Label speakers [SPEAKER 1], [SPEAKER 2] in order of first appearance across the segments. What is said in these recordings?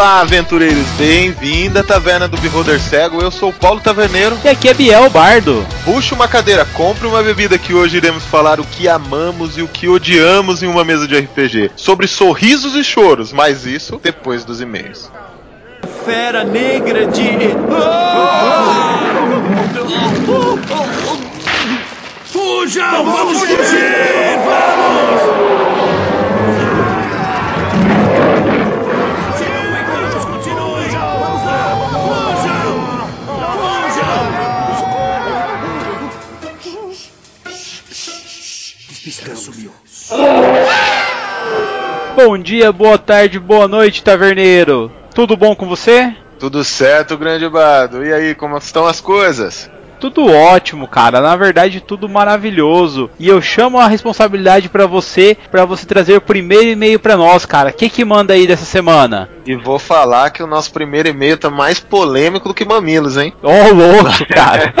[SPEAKER 1] Olá, aventureiros, bem-vindo à Taverna do Beholder Cego. Eu sou o Paulo Taverneiro.
[SPEAKER 2] E aqui é Biel Bardo.
[SPEAKER 1] Puxa uma cadeira, compre uma bebida que hoje iremos falar o que amamos e o que odiamos em uma mesa de RPG. Sobre sorrisos e choros, mas isso depois dos e-mails.
[SPEAKER 3] Fera negra de. Fujam! Vamos fugir! Vamos!
[SPEAKER 2] Bom dia, boa tarde, boa noite, taverneiro. Tudo bom com você?
[SPEAKER 1] Tudo certo, grande bardo. E aí, como estão as coisas?
[SPEAKER 2] Tudo ótimo, cara. Na verdade, tudo maravilhoso. E eu chamo a responsabilidade pra você, pra você trazer o primeiro e-mail pra nós, cara. O que que manda aí dessa semana?
[SPEAKER 1] E vou falar que o nosso primeiro e-mail tá mais polêmico do que mamilos, hein?
[SPEAKER 2] Ô, oh, louco, cara.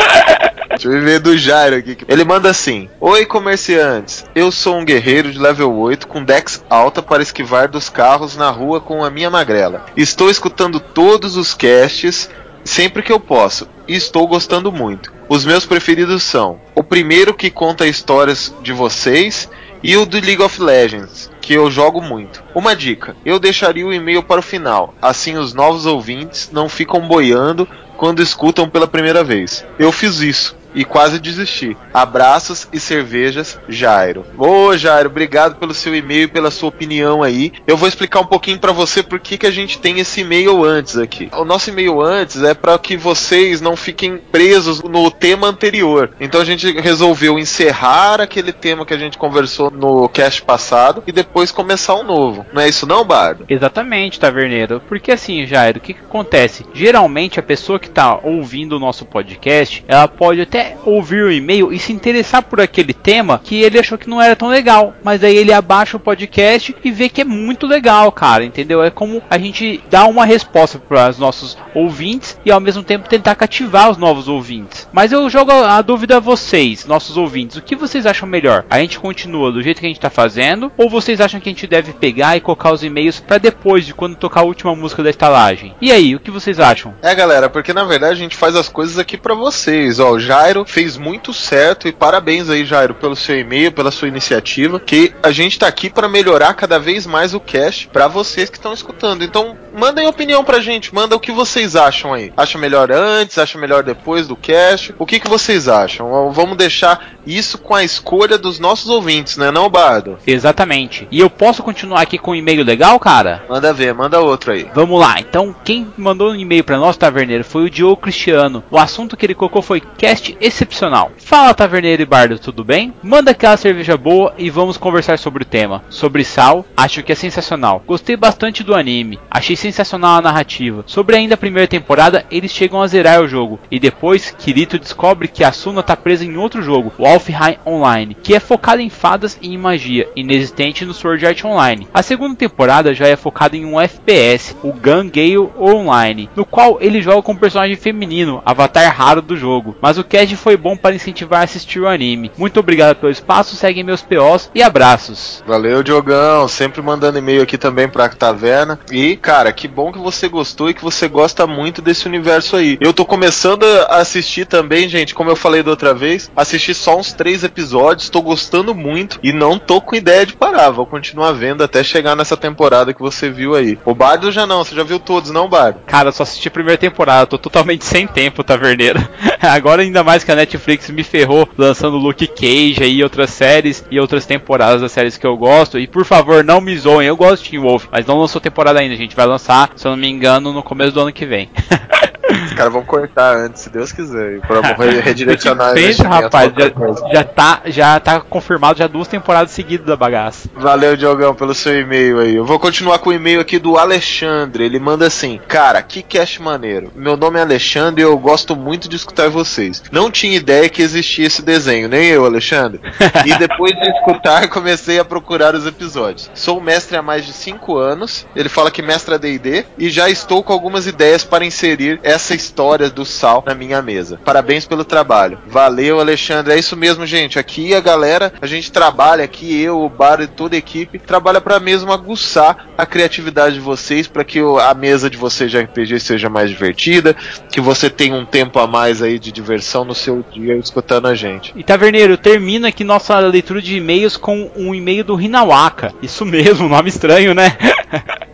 [SPEAKER 1] Deixa eu ver do Jairo aqui. Ele manda assim: Oi, comerciantes. Eu sou um guerreiro de level 8 com dex alta para esquivar dos carros na rua com a minha magrela. Estou escutando todos os casts sempre que eu posso e estou gostando muito. Os meus preferidos são o primeiro que conta histórias de vocês e o do League of Legends, que eu jogo muito. Uma dica: eu deixaria o e-mail para o final, assim os novos ouvintes não ficam boiando quando escutam pela primeira vez. Eu fiz isso e quase desisti. Abraços e cervejas, Jairo. Ô, Jairo, obrigado pelo seu e-mail e pela sua opinião aí. Eu vou explicar um pouquinho para você por que, que a gente tem esse e-mail antes aqui. O nosso e-mail antes é para que vocês não fiquem presos no tema anterior. Então a gente resolveu encerrar aquele tema que a gente conversou no cast passado e depois começar um novo. Não é isso não, Bardo?
[SPEAKER 2] Exatamente, Taverneiro. Porque assim, Jairo, o que, que acontece? Geralmente a pessoa que tá ouvindo o nosso podcast, ela pode até ouvir o e-mail e se interessar por aquele tema que ele achou que não era tão legal. Mas aí ele abaixa o podcast e vê que é muito legal, cara. Entendeu? É como a gente dá uma resposta para os nossos ouvintes e ao mesmo tempo tentar cativar os novos ouvintes. Mas eu jogo a dúvida a vocês, nossos ouvintes. O que vocês acham melhor? A gente continua do jeito que a gente está fazendo? Ou vocês acham que a gente deve pegar e colocar os e-mails para depois de quando tocar a última música da estalagem? E aí, o que vocês acham?
[SPEAKER 1] É, galera, porque na verdade a gente faz as coisas aqui para vocês. Ó, o Jairo fez muito certo e parabéns aí, Jairo, pelo seu e-mail, pela sua iniciativa, que a gente tá aqui para melhorar cada vez mais o cast para vocês que estão escutando. Então, mandem opinião pra gente, manda o que vocês acham aí. Acha melhor antes, acha melhor depois do cast? O que que vocês acham? Vamos deixar isso com a escolha dos nossos ouvintes, né, não, Bardo?
[SPEAKER 2] Exatamente. E eu posso continuar aqui com um e-mail legal, cara?
[SPEAKER 1] Manda ver, manda outro aí.
[SPEAKER 2] Vamos lá. Então, quem mandou um e-mail para nós, Taverneiro, foi o Diogo Cristiano. O assunto que ele colocou foi cast excepcional. Fala, Taverneiro e Bardo, tudo bem? Manda aquela cerveja boa e vamos conversar sobre o tema. Sobre Sal, acho que é sensacional. Gostei bastante do anime. Achei sensacional a narrativa. Sobre ainda a primeira temporada, eles chegam a zerar o jogo. E depois, Kirito descobre que a Suna tá presa em outro jogo, o Alfheim Online, que é focado em fadas e em magia, inexistente no Sword Art Online. A segunda temporada já é focada em um FPS, o Gun Gale Online, no qual ele joga com um personagem feminino, avatar raro do jogo. Mas o cast foi bom para incentivar a assistir o anime. Muito obrigado pelo espaço, seguem meus POs e abraços.
[SPEAKER 1] Valeu, Diogão, sempre mandando e-mail aqui também pra Taverna. E, cara, que bom que você gostou e que você gosta muito desse universo aí. Eu tô começando a assistir também, gente, como eu falei da outra vez, assisti só uns três episódios, tô gostando muito e não tô com ideia de parar. Vou continuar vendo até chegar nessa temporada que você viu aí. O Bardo já não, você já viu todos, não, Bardo?
[SPEAKER 2] Cara, eu só assisti a primeira temporada, tô totalmente sem tempo, taverneiro. Agora ainda mais que a Netflix me ferrou lançando Luke Cage e outras séries e outras temporadas das séries que eu gosto. E por favor, não me zoem, eu gosto de Teen Wolf, mas não lançou temporada ainda, gente. Vai lançar, se eu não me engano, no começo do ano que vem.
[SPEAKER 1] Os caras vão cortar antes, se Deus quiser, pra redirecionar
[SPEAKER 2] Pensa, rapaz, já, já, tá, já tá confirmado já duas temporadas seguidas da bagaça.
[SPEAKER 1] Valeu, Diogão, pelo seu e-mail aí. Eu vou continuar com o e-mail aqui do Alexandre. Ele manda assim: Cara, que cast maneiro. Meu nome é Alexandre e eu gosto muito de escutar vocês. Não tinha ideia que existia esse desenho, nem eu, Alexandre. E depois de escutar, comecei a procurar os episódios. Sou mestre há mais de 5 anos. Ele fala que mestra DD e já estou com algumas ideias para inserir essa essa história do Sal na minha mesa. Parabéns pelo trabalho. Valeu, Alexandre. É isso mesmo, gente. Aqui a galera, a gente trabalha aqui, eu, o Bar e toda a equipe, trabalha para mesmo aguçar a criatividade de vocês, para que a mesa de vocês de RPG seja mais divertida, que você tenha um tempo a mais aí de diversão no seu dia escutando a gente.
[SPEAKER 2] E Taverneiro, termina aqui nossa leitura de e-mails com um e-mail do Hinawaka. Isso mesmo, nome estranho, né?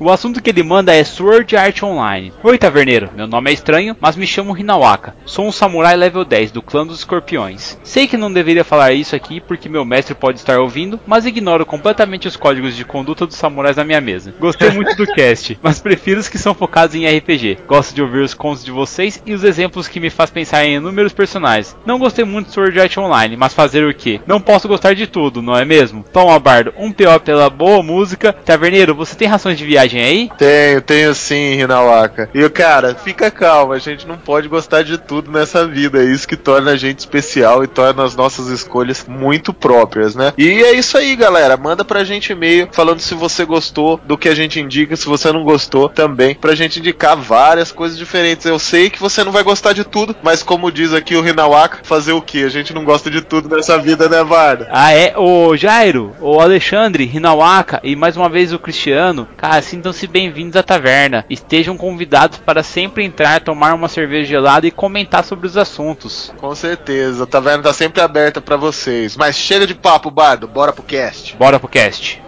[SPEAKER 2] O assunto que ele manda é Sword Art Online. Oi, taverneiro. Meu nome é estranho, mas me chamo Hinawaka. Sou um samurai level 10 do clã dos escorpiões. Sei que não deveria falar isso aqui porque meu mestre pode estar ouvindo, mas ignoro completamente os códigos de conduta dos samurais na minha mesa. Gostei muito do cast, mas prefiro os que são focados em RPG. Gosto de ouvir os contos de vocês e os exemplos que me faz pensar em inúmeros personagens. Não gostei muito de Sword Art Online, mas fazer o que? Não posso gostar de tudo, não é mesmo? Toma, Bardo, um PO pela boa música. Taverneiro, você tem rações de viagem aí?
[SPEAKER 1] Tenho, tenho sim, Hinawaka. E cara, fica calmo, a gente não pode gostar de tudo nessa vida. É isso que torna a gente especial e torna as nossas escolhas muito próprias, né? E é isso aí, galera. Manda pra gente e-mail falando se você gostou do que a gente indica, se você não gostou também, pra gente indicar várias coisas diferentes. Eu sei que você não vai gostar de tudo, mas como diz aqui o Hinawaka, fazer o que? A gente não gosta de tudo nessa vida, né, Varda?
[SPEAKER 2] Ah, é? O Jairo, o Alexandre, Hinawaka e mais uma vez o Cristiano, cara, sintam-se bem-vindos à taverna. Estejam convidados para sempre entrar, tomar uma cerveja gelada e comentar sobre os assuntos.
[SPEAKER 1] Com certeza, a taverna tá sempre aberta pra vocês. Mas chega de papo, Bardo, bora pro cast.
[SPEAKER 2] Bora pro cast.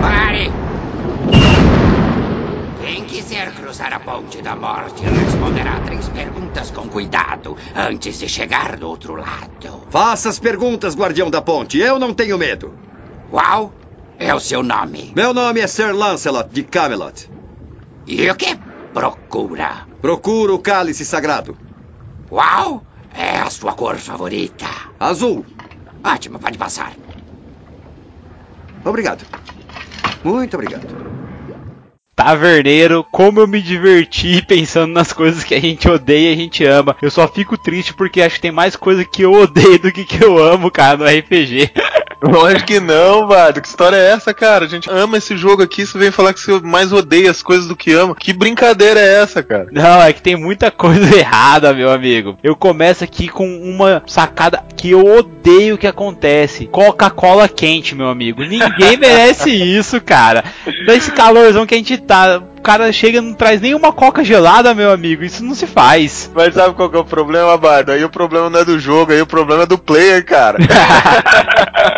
[SPEAKER 4] Pare! Quem quiser cruzar a ponte da morte responderá três perguntas com cuidado antes de chegar do outro lado.
[SPEAKER 5] Faça as perguntas, guardião da ponte. Eu não tenho medo.
[SPEAKER 4] Qual é o seu nome?
[SPEAKER 5] Meu nome é Sir Lancelot de Camelot.
[SPEAKER 4] E o que procura?
[SPEAKER 5] Procuro o cálice sagrado.
[SPEAKER 4] Qual é a sua cor favorita?
[SPEAKER 5] Azul.
[SPEAKER 4] Ótimo, pode passar.
[SPEAKER 5] Obrigado. Muito obrigado.
[SPEAKER 2] Taverneiro, como eu me diverti pensando nas coisas que a gente odeia e a gente ama. Eu só fico triste porque acho que tem mais coisa que eu odeio do que que eu amo, cara, no RPG.
[SPEAKER 1] Lógico que não, Bardo. Que história é essa, cara? A gente ama esse jogo aqui, você vem falar que você mais odeia as coisas do que ama. Que brincadeira é essa, cara?
[SPEAKER 2] Não, é que tem muita coisa errada, meu amigo. Eu começo aqui com uma sacada que eu odeio que acontece. Coca-Cola quente, meu amigo. Ninguém merece isso, cara. Desse calorzão que a gente tá. O cara chega e não traz nenhuma coca gelada, meu amigo. Isso não se faz.
[SPEAKER 1] Mas sabe qual que é o problema, Bardo? Aí o problema não é do jogo, aí o problema é do player, cara.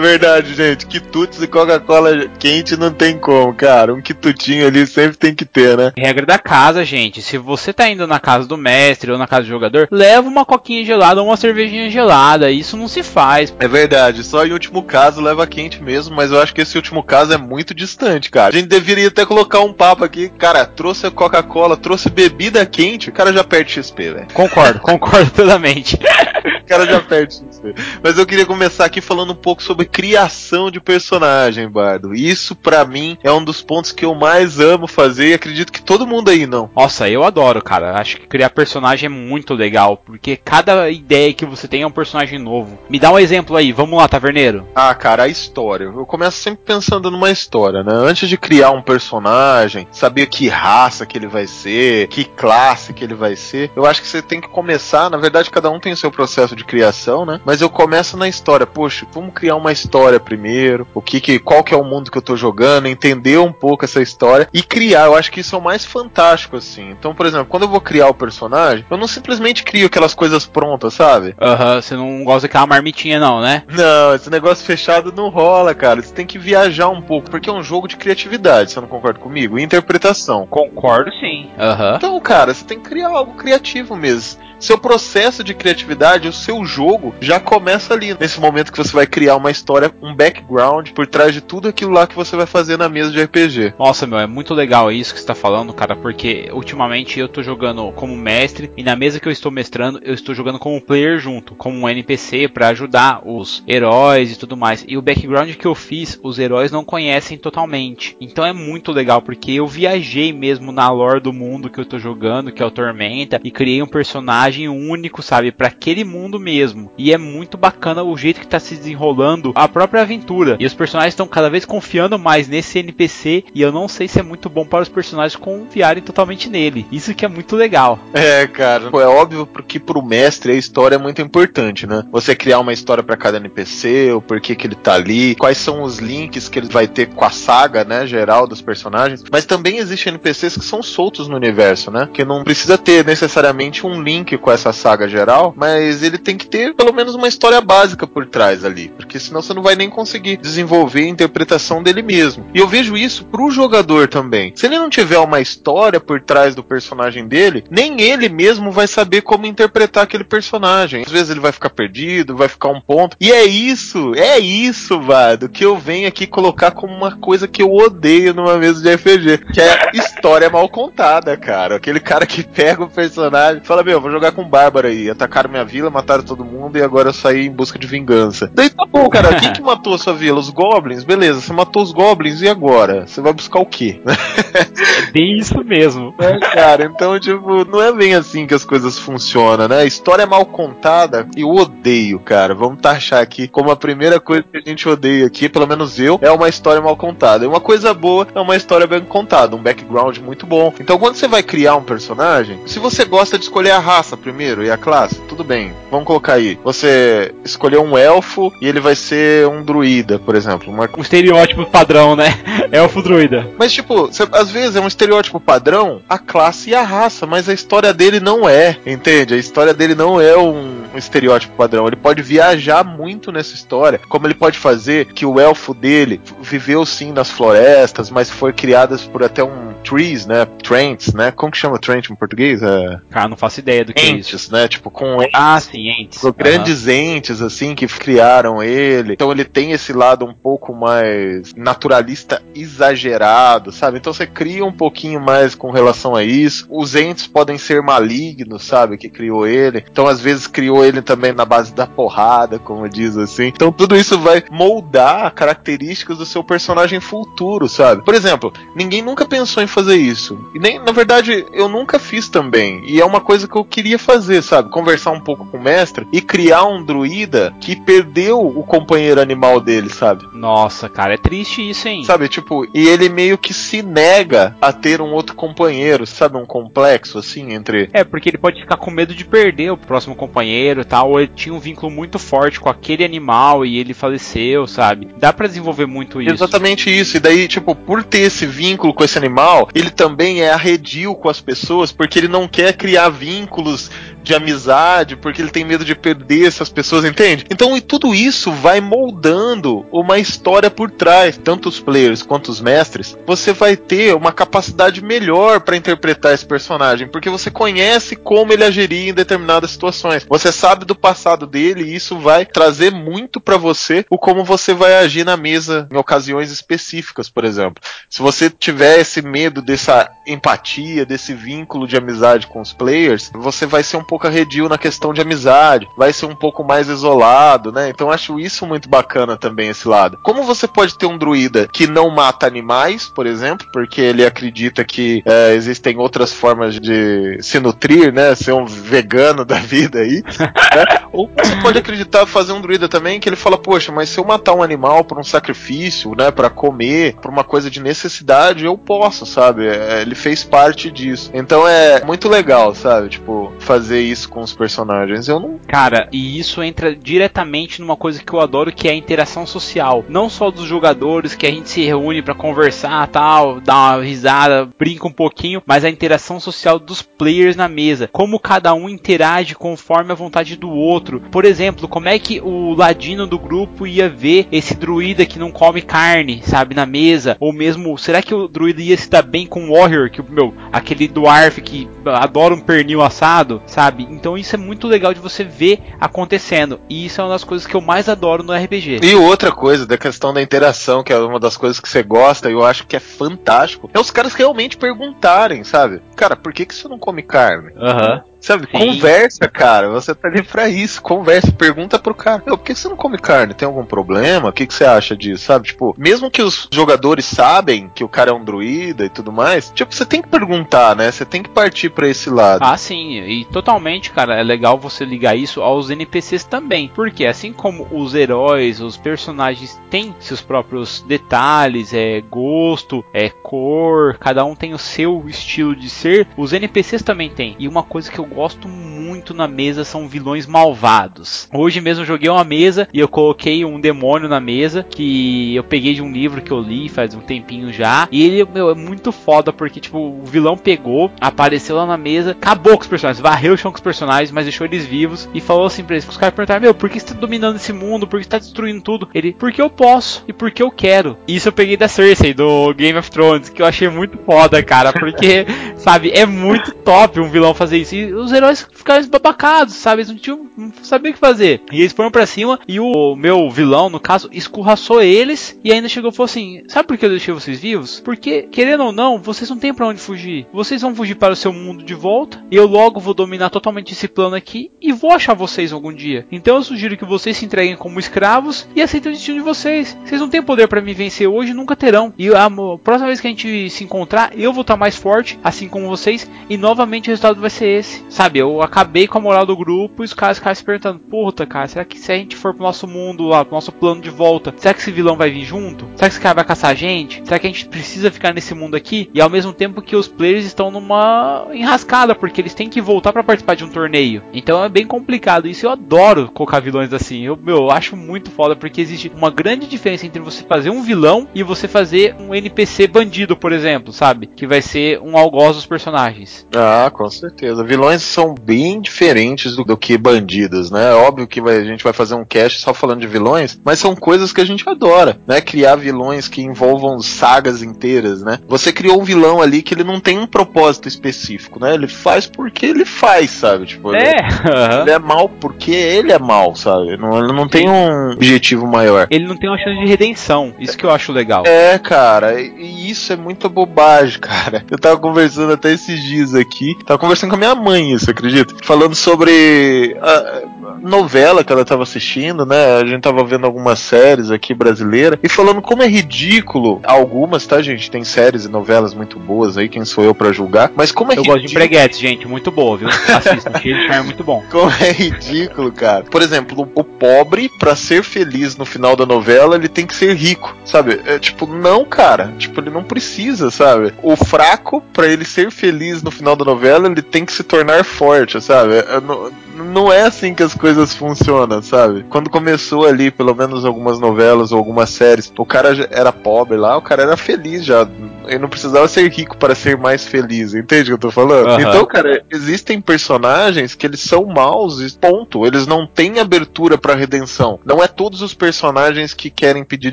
[SPEAKER 1] É verdade, gente. Quitutes e Coca-Cola quente não tem como, cara. Um quitutinho ali sempre tem que ter, né?
[SPEAKER 2] Regra da casa, gente. Se você tá indo na casa do mestre ou na casa do jogador, leva uma coquinha gelada ou uma cervejinha gelada. Isso não se faz.
[SPEAKER 1] É verdade. Só em último caso leva quente mesmo, mas eu acho que esse último caso é muito distante, cara. A gente deveria até colocar um papo aqui. Cara, trouxe Coca-Cola, trouxe bebida quente, o cara já perde XP, velho.
[SPEAKER 2] Concordo, concordo totalmente.
[SPEAKER 1] O cara já perde XP. Mas eu queria começar aqui falando um pouco sobre criação de personagem, Bardo. Isso, pra mim, é um dos pontos que eu mais amo fazer e acredito que todo mundo aí não.
[SPEAKER 2] Nossa, eu adoro, cara. Acho que criar personagem é muito legal, porque cada ideia que você tem é um personagem novo. Me dá um exemplo aí, vamos lá, taverneiro.
[SPEAKER 1] Ah, cara, a história. Eu começo sempre pensando numa história, né? Antes de criar um personagem, saber que raça que ele vai ser, que classe que ele vai ser, eu acho que você tem que começar. Na verdade, cada um tem o seu processo de criação, né? Mas eu começo na história. Poxa, vamos criar uma história primeiro. O que, que qual que é o mundo que eu tô jogando? Entender um pouco essa história e criar. Eu acho que isso é o mais fantástico, assim. Então, por exemplo, quando eu vou criar o personagem, eu não simplesmente crio aquelas coisas prontas, sabe?
[SPEAKER 2] Aham, você não gosta daquela marmitinha, não, né?
[SPEAKER 1] Não, esse negócio fechado não rola, cara. Você tem que viajar um pouco, porque é um jogo de criatividade, você não concorda comigo? E interpretação.
[SPEAKER 2] Concordo sim. Aham.
[SPEAKER 1] Então, cara, você tem que criar algo criativo mesmo. Seu processo de criatividade, o seu jogo, já começa ali. Nesse momento que você vai criar uma história, um background por trás de tudo aquilo lá que você vai fazer na mesa de RPG.
[SPEAKER 2] Nossa, meu, é muito legal isso que você tá falando, cara, porque ultimamente eu tô jogando como mestre e na mesa que eu estou mestrando, eu estou jogando como player junto, como um NPC pra ajudar os heróis e tudo mais. E o background que eu fiz, os heróis não conhecem totalmente. Então é muito legal porque eu viajei mesmo na lore do mundo que eu tô jogando, que é o Tormenta, e criei um personagem único, sabe, para aquele mundo mesmo. E é muito bacana o jeito que tá se desenrolando a própria aventura. E os personagens estão cada vez confiando mais nesse NPC. E eu não sei se é muito bom para os personagens confiarem totalmente nele. Isso que é muito legal.
[SPEAKER 1] É, cara. É óbvio porque pro mestre a história é muito importante, né? Você criar uma história para cada NPC, o porquê que ele tá ali, quais são os links que ele vai ter com a saga, né, geral dos personagens. Mas também existem NPCs que são soltos no universo, né? Que não precisa ter necessariamente um link com essa saga geral, mas ele tem que ter pelo menos uma história básica por trás ali, porque senão você não vai nem conseguir desenvolver a interpretação dele mesmo. E eu vejo isso pro jogador também. Se ele não tiver uma história por trás do personagem dele, nem ele mesmo vai saber como interpretar aquele personagem. Às vezes ele vai ficar perdido, vai ficar um ponto. E é isso, é isso, Vado, que eu venho aqui colocar como uma coisa que eu odeio numa mesa de RPG, que é história mal contada, cara. Aquele cara que pega o personagem e fala: Meu, vou jogar com Bárbara aí. Atacaram minha vila, mataram todo mundo e agora eu saí em busca de vingança. Daí tá bom, cara. Quem que matou a sua vila? Os goblins? Beleza, você matou os goblins e agora? Você vai buscar o quê?
[SPEAKER 2] É bem isso mesmo.
[SPEAKER 1] É, cara, então, tipo, não é bem assim que as coisas funcionam, né? A história é mal contada, eu odeio, cara. Vamos taxar aqui como a primeira coisa que a gente odeia aqui, pelo menos eu, é uma história mal contada. E uma coisa boa é uma história bem contada, um background muito bom. Então, quando você vai criar um personagem, se você gosta de escolher a raça primeiro e a classe, tudo bem. Vamos colocar aí. Você escolheu um elfo e ele vai ser um druida, por exemplo. Uma...
[SPEAKER 2] Um estereótipo padrão, né? Elfo druida.
[SPEAKER 1] Mas, tipo, você- às vezes é um estereótipo padrão a classe e a raça, mas a história dele não é, entende? A história dele não é um, um estereótipo padrão. Ele pode viajar muito nessa história, como ele pode fazer que o elfo dele viveu sim nas florestas, mas foi criadas por até um trees, né? Trents, né? Como que chama Trent em português? É...
[SPEAKER 2] Cara, não faço ideia do que é isso.
[SPEAKER 1] Entes, né? Tipo, com
[SPEAKER 2] Ah, sim, entes.
[SPEAKER 1] São grandes entes, assim, que criaram ele. Então ele tem esse lado um pouco mais naturalista exagerado, sabe? Então você cria um pouquinho mais com relação a isso. Os entes podem ser malignos, sabe? Que criou ele. Então às vezes criou ele também na base da porrada, como diz assim. Então tudo isso vai moldar características do seu personagem futuro, sabe? Por exemplo, ninguém nunca pensou em fazer isso. E nem, na verdade, eu nunca fiz também. E é uma coisa que eu queria fazer, sabe? Conversar um pouco com o mestre e criar um druida que perdeu o companheiro animal dele, sabe?
[SPEAKER 2] Nossa, cara, é triste isso, hein?
[SPEAKER 1] Sabe, tipo, e ele meio que se nega a ter um outro companheiro, sabe? Um complexo, assim, entre.
[SPEAKER 2] É, porque ele pode ficar com medo de perder o próximo companheiro e tal. Ou ele tinha um vínculo muito forte com aquele animal e ele faleceu, sabe? Dá pra desenvolver muito isso.
[SPEAKER 1] Exatamente isso. E daí, tipo, por ter esse vínculo com esse animal, ele também é arredio com as pessoas, porque ele não quer criar vínculos de amizade, porque ele tem medo de perder essas pessoas, entende? Então, e tudo isso vai moldando uma história por trás, tanto os players quanto os mestres. Você vai ter uma capacidade melhor para interpretar esse personagem, porque você conhece como ele agiria em determinadas situações. Você sabe do passado dele e isso vai trazer muito para você o como você vai agir na mesa em ocasiões específicas, por exemplo. Se você tiver esse medo dessa empatia, desse vínculo de amizade com os players, você vai ser um pouco arredio na questão de amizade, vai ser um pouco mais isolado, né? Então acho isso muito bacana também esse lado. Como você pode ter um druida que não mata animais, por exemplo, porque ele acredita que é, existem outras formas de se nutrir, né? Ser um vegano da vida aí. né? Ou você pode acreditar fazer um druida também que ele fala, poxa, mas se eu matar um animal por um sacrifício, né, para comer, por uma coisa de necessidade, eu posso, sabe? É, ele fez parte disso. Então é muito legal, sabe? Tipo, fazer isso com os personagens. Eu não.
[SPEAKER 2] Cara, e isso entra diretamente numa coisa que eu adoro, que é a interação social. Não só dos jogadores, que a gente se reúne pra conversar, tal, dar uma risada, brinca um pouquinho, mas a interação social dos players na mesa. Como cada um interage conforme a vontade do outro. Por exemplo, como é que o ladino do grupo ia ver esse druida que não come carne, sabe, na mesa? Ou mesmo, será que o druida ia se dar bem com o Warrior, que, meu, aquele dwarf que adora um pernil assado, sabe? Então isso é muito legal de você ver acontecendo. E isso é uma das coisas que eu mais adoro no RPG.
[SPEAKER 1] E outra coisa, da questão da interação, que é uma das coisas que você gosta e eu acho que é fantástico, é os caras realmente perguntarem, sabe? Cara, por que, que você não come carne?
[SPEAKER 2] Aham.
[SPEAKER 1] Sabe?
[SPEAKER 2] Sim.
[SPEAKER 1] Conversa, cara. Você tá ali pra isso. Conversa. Pergunta pro cara. Meu, por que você não come carne? Tem algum problema? O que, que você acha disso? Sabe? Tipo, mesmo que os jogadores sabem que o cara é um druida e tudo mais, tipo, você tem que perguntar, né? Você tem que partir pra esse lado.
[SPEAKER 2] Ah, sim, e totalmente, cara, é legal você ligar isso aos NPCs também. Porque assim como os heróis, os personagens têm seus próprios detalhes, é gosto, é cor, cada um tem o seu estilo de ser, os NPCs também têm. E uma coisa que eu gosto muito na mesa são vilões malvados. Hoje mesmo joguei uma mesa e eu coloquei um demônio na mesa que eu peguei de um livro que eu li faz um tempinho já. E ele, meu, é muito foda porque, tipo, o vilão pegou, apareceu lá na mesa, acabou com os personagens, varreu o chão com os personagens, mas deixou eles vivos e falou assim pra eles: os caras perguntaram, meu, por que você tá dominando esse mundo? Por que você tá destruindo tudo? Ele, porque eu posso e porque eu quero. Isso eu peguei da Cersei, do Game of Thrones, que eu achei muito foda, cara, porque, sabe, é muito top um vilão fazer isso. E os heróis ficaram esbabacados, sabe? Eles não, tinham, não sabiam o que fazer. E eles foram pra cima e o meu vilão, no caso, escorraçou eles e ainda chegou e falou assim: Sabe por que eu deixei vocês vivos? Porque, querendo ou não, vocês não têm pra onde fugir. Vocês vão fugir para o seu mundo de volta. E eu logo vou dominar totalmente esse plano aqui e vou achar vocês algum dia. Então eu sugiro que vocês se entreguem como escravos e aceitem o destino de vocês. Vocês não têm poder pra me vencer hoje, nunca terão. E a mo- próxima vez que a gente se encontrar, eu vou estar mais forte, assim como vocês, e novamente o resultado vai ser esse. Sabe, eu acabei com a moral do grupo e os caras ficaram se perguntando: Puta, cara, será que se a gente for pro nosso mundo lá, pro nosso plano de volta, será que esse vilão vai vir junto? Será que esse cara vai caçar a gente? Será que a gente precisa ficar nesse mundo aqui? E ao mesmo tempo que os players estão numa enrascada, porque eles têm que voltar pra participar de um torneio. Então é bem complicado. Isso eu adoro colocar vilões assim. Eu, meu, eu acho muito foda, porque existe uma grande diferença entre você fazer um vilão e você fazer um NPC bandido, por exemplo, sabe? Que vai ser um algoz dos personagens.
[SPEAKER 1] Ah, com certeza. Vilões são bem diferentes do, do que bandidos, né? É Óbvio que vai- a gente vai fazer um cast só falando de vilões, mas são coisas que a gente adora, né? Criar vilões que envolvam sagas inteiras, né? Você criou um vilão ali que ele não tem um propósito específico, né? Ele faz porque ele faz, sabe? Tipo, ele-
[SPEAKER 2] É,
[SPEAKER 1] Ele é mal porque ele é mal, sabe? Não, ele não tem um objetivo maior.
[SPEAKER 2] ele não tem uma chance de redenção. Isso que eu acho legal.
[SPEAKER 1] É, cara, e e isso é muita bobagem, cara. Eu tava conversando até esses dias aqui, tava conversando com a minha mãe, isso, acredita? Falando sobre a novela que ela tava assistindo, né? A gente tava vendo algumas séries aqui brasileiras e falando como é ridículo algumas, tá, gente? Tem séries e novelas muito boas aí, quem sou eu pra julgar, mas como é
[SPEAKER 2] Eu gosto de
[SPEAKER 1] ridículo.
[SPEAKER 2] Breguetes, gente. Muito boa, viu? Assistam. Charme, muito bom.
[SPEAKER 1] Como é ridículo, cara. Por exemplo, o pobre, pra ser feliz no final da novela, ele tem que ser rico, sabe? É tipo, não, cara. Tipo, ele não precisa, sabe? O fraco, pra ele ser feliz no final da novela, ele tem que se tornar forte, sabe? É, não, não é assim que as coisas funcionam, sabe? Quando começou ali, pelo menos algumas novelas ou algumas séries, o cara era pobre lá, o cara era feliz já. Ele não precisava ser rico para ser mais feliz, entende o que eu tô falando?
[SPEAKER 2] Aham.
[SPEAKER 1] Então, cara, existem personagens que eles são maus e ponto. Eles não têm abertura pra redenção. Não é todos os personagens que querem pedir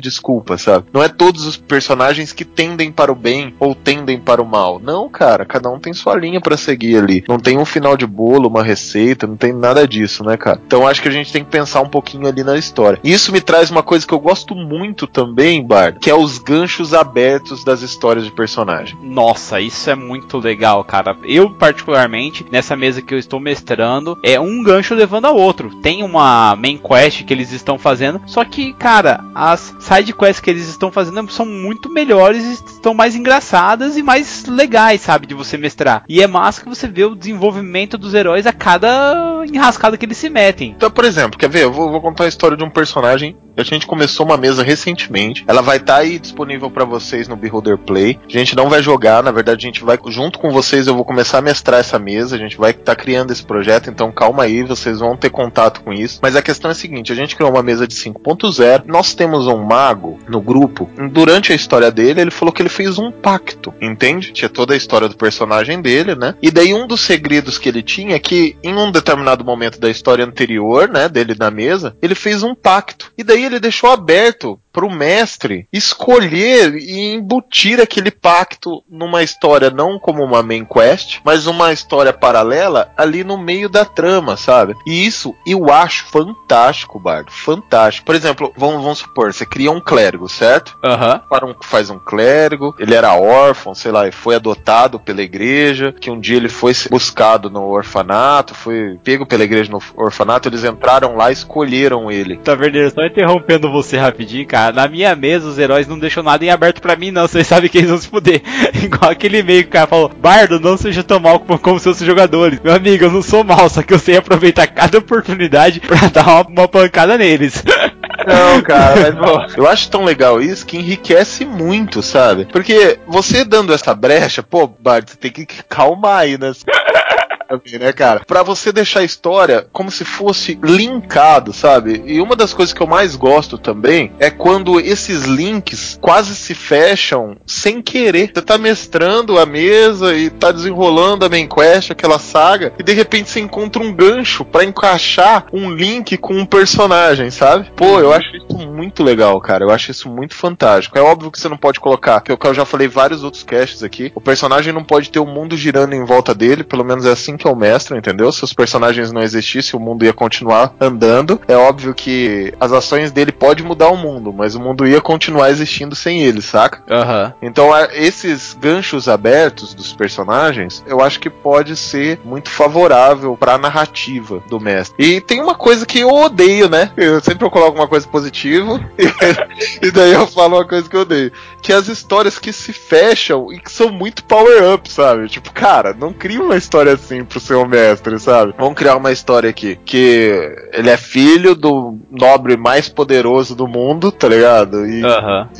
[SPEAKER 1] desculpa, sabe? Não é todos os personagens que tendem para o bem ou tendem para o mal. Não, cara, cada um tem sua linha pra seguir ali. Não tem um final de bolo, uma receita, não tem nada disso, né, cara? Então acho que a gente tem que pensar um pouquinho ali na história. Isso me traz uma coisa que eu gosto muito também, Bard, que é os ganchos abertos das histórias de personagem.
[SPEAKER 2] Nossa, isso é muito legal, cara. Eu, particularmente, nessa mesa que eu estou mestrando, é um gancho levando ao outro. Tem uma main quest que eles estão fazendo, só que, cara, as side quests que eles estão fazendo são muito melhores, estão mais engraçadas e mais legais, sabe, de você mestrar. E é massa que você vê o desenvolvimento dos heróis a cada enrascada que eles se metem.
[SPEAKER 1] Então, por exemplo, quer ver? Eu vou, vou contar a história de um personagem. A gente começou uma mesa recentemente. Ela vai estar aí disponível pra vocês no Beholder Play. A gente não vai jogar, na verdade, a gente vai junto com vocês. Eu vou começar a mestrar essa mesa. A gente vai estar criando esse projeto. Então, calma aí, vocês vão ter contato com isso. Mas a questão é a seguinte: a gente criou uma mesa de 5.0. Nós temos um mago no grupo. Durante a história dele, ele falou que ele fez um pacto, entende? Tinha toda a história do personagem dele, né? E daí um dos segredos que ele tinha é que em um determinado momento da história anterior, né, dele na mesa, ele fez um pacto. E daí ele deixou aberto pro mestre escolher e embutir aquele pacto numa história não como uma main quest, mas uma história paralela ali no meio da trama, sabe? E isso eu acho fantástico, Bardo, fantástico. Por exemplo, vamos, vamos supor, você cria um clérigo, certo?
[SPEAKER 2] Aham.
[SPEAKER 1] para um, faz um clérigo, ele era órfão, sei lá, e foi adotado pela igreja, que um dia ele foi buscado no orfanato, foi pego pela igreja no orfanato, eles entraram lá e escolheram ele.
[SPEAKER 2] Taverneiro, só interrompendo você rapidinho, cara. Na minha mesa, os heróis não deixam nada em aberto pra mim, não. Vocês sabem que eles vão se fuder. Igual aquele e-mail que o cara falou: Bardo, não seja tão mal como, como seus jogadores. Meu amigo, eu não sou mal, só que eu sei aproveitar cada oportunidade pra dar uma, uma pancada neles.
[SPEAKER 1] Não, cara, mas bom, eu acho tão legal isso que enriquece muito, sabe? Porque você dando essa brecha, pô, Bart, você tem que calmar aí, né? Também, né, cara? Pra você deixar a história como se fosse linkado, sabe? E uma das coisas que eu mais gosto também é quando esses links quase se fecham sem querer. Você tá mestrando a mesa e tá desenrolando a main quest, aquela saga, e de repente você encontra um gancho pra encaixar um link com um personagem, sabe? Pô, eu acho isso muito legal, cara. Eu acho isso muito fantástico. É óbvio que você não pode colocar, que eu já falei vários outros casts aqui, o personagem não pode ter o mundo girando em volta dele, pelo menos é assim que é o mestre, entendeu? Se os personagens não existissem, o mundo ia continuar andando. É óbvio que as ações dele pode mudar o mundo, mas o mundo ia continuar existindo sem ele, saca?
[SPEAKER 2] Aham.
[SPEAKER 1] Então, a- esses ganchos abertos dos personagens, eu acho que pode ser muito favorável pra narrativa do mestre. E tem uma coisa que eu odeio, né? Eu sempre coloco uma coisa positiva e daí eu falo uma coisa que eu odeio, que é as histórias que se fecham e que são muito power up, sabe? Tipo, cara, não cria uma história assim pro seu mestre, sabe? Vamos criar uma história aqui que ele é filho do nobre mais poderoso do mundo, tá ligado? E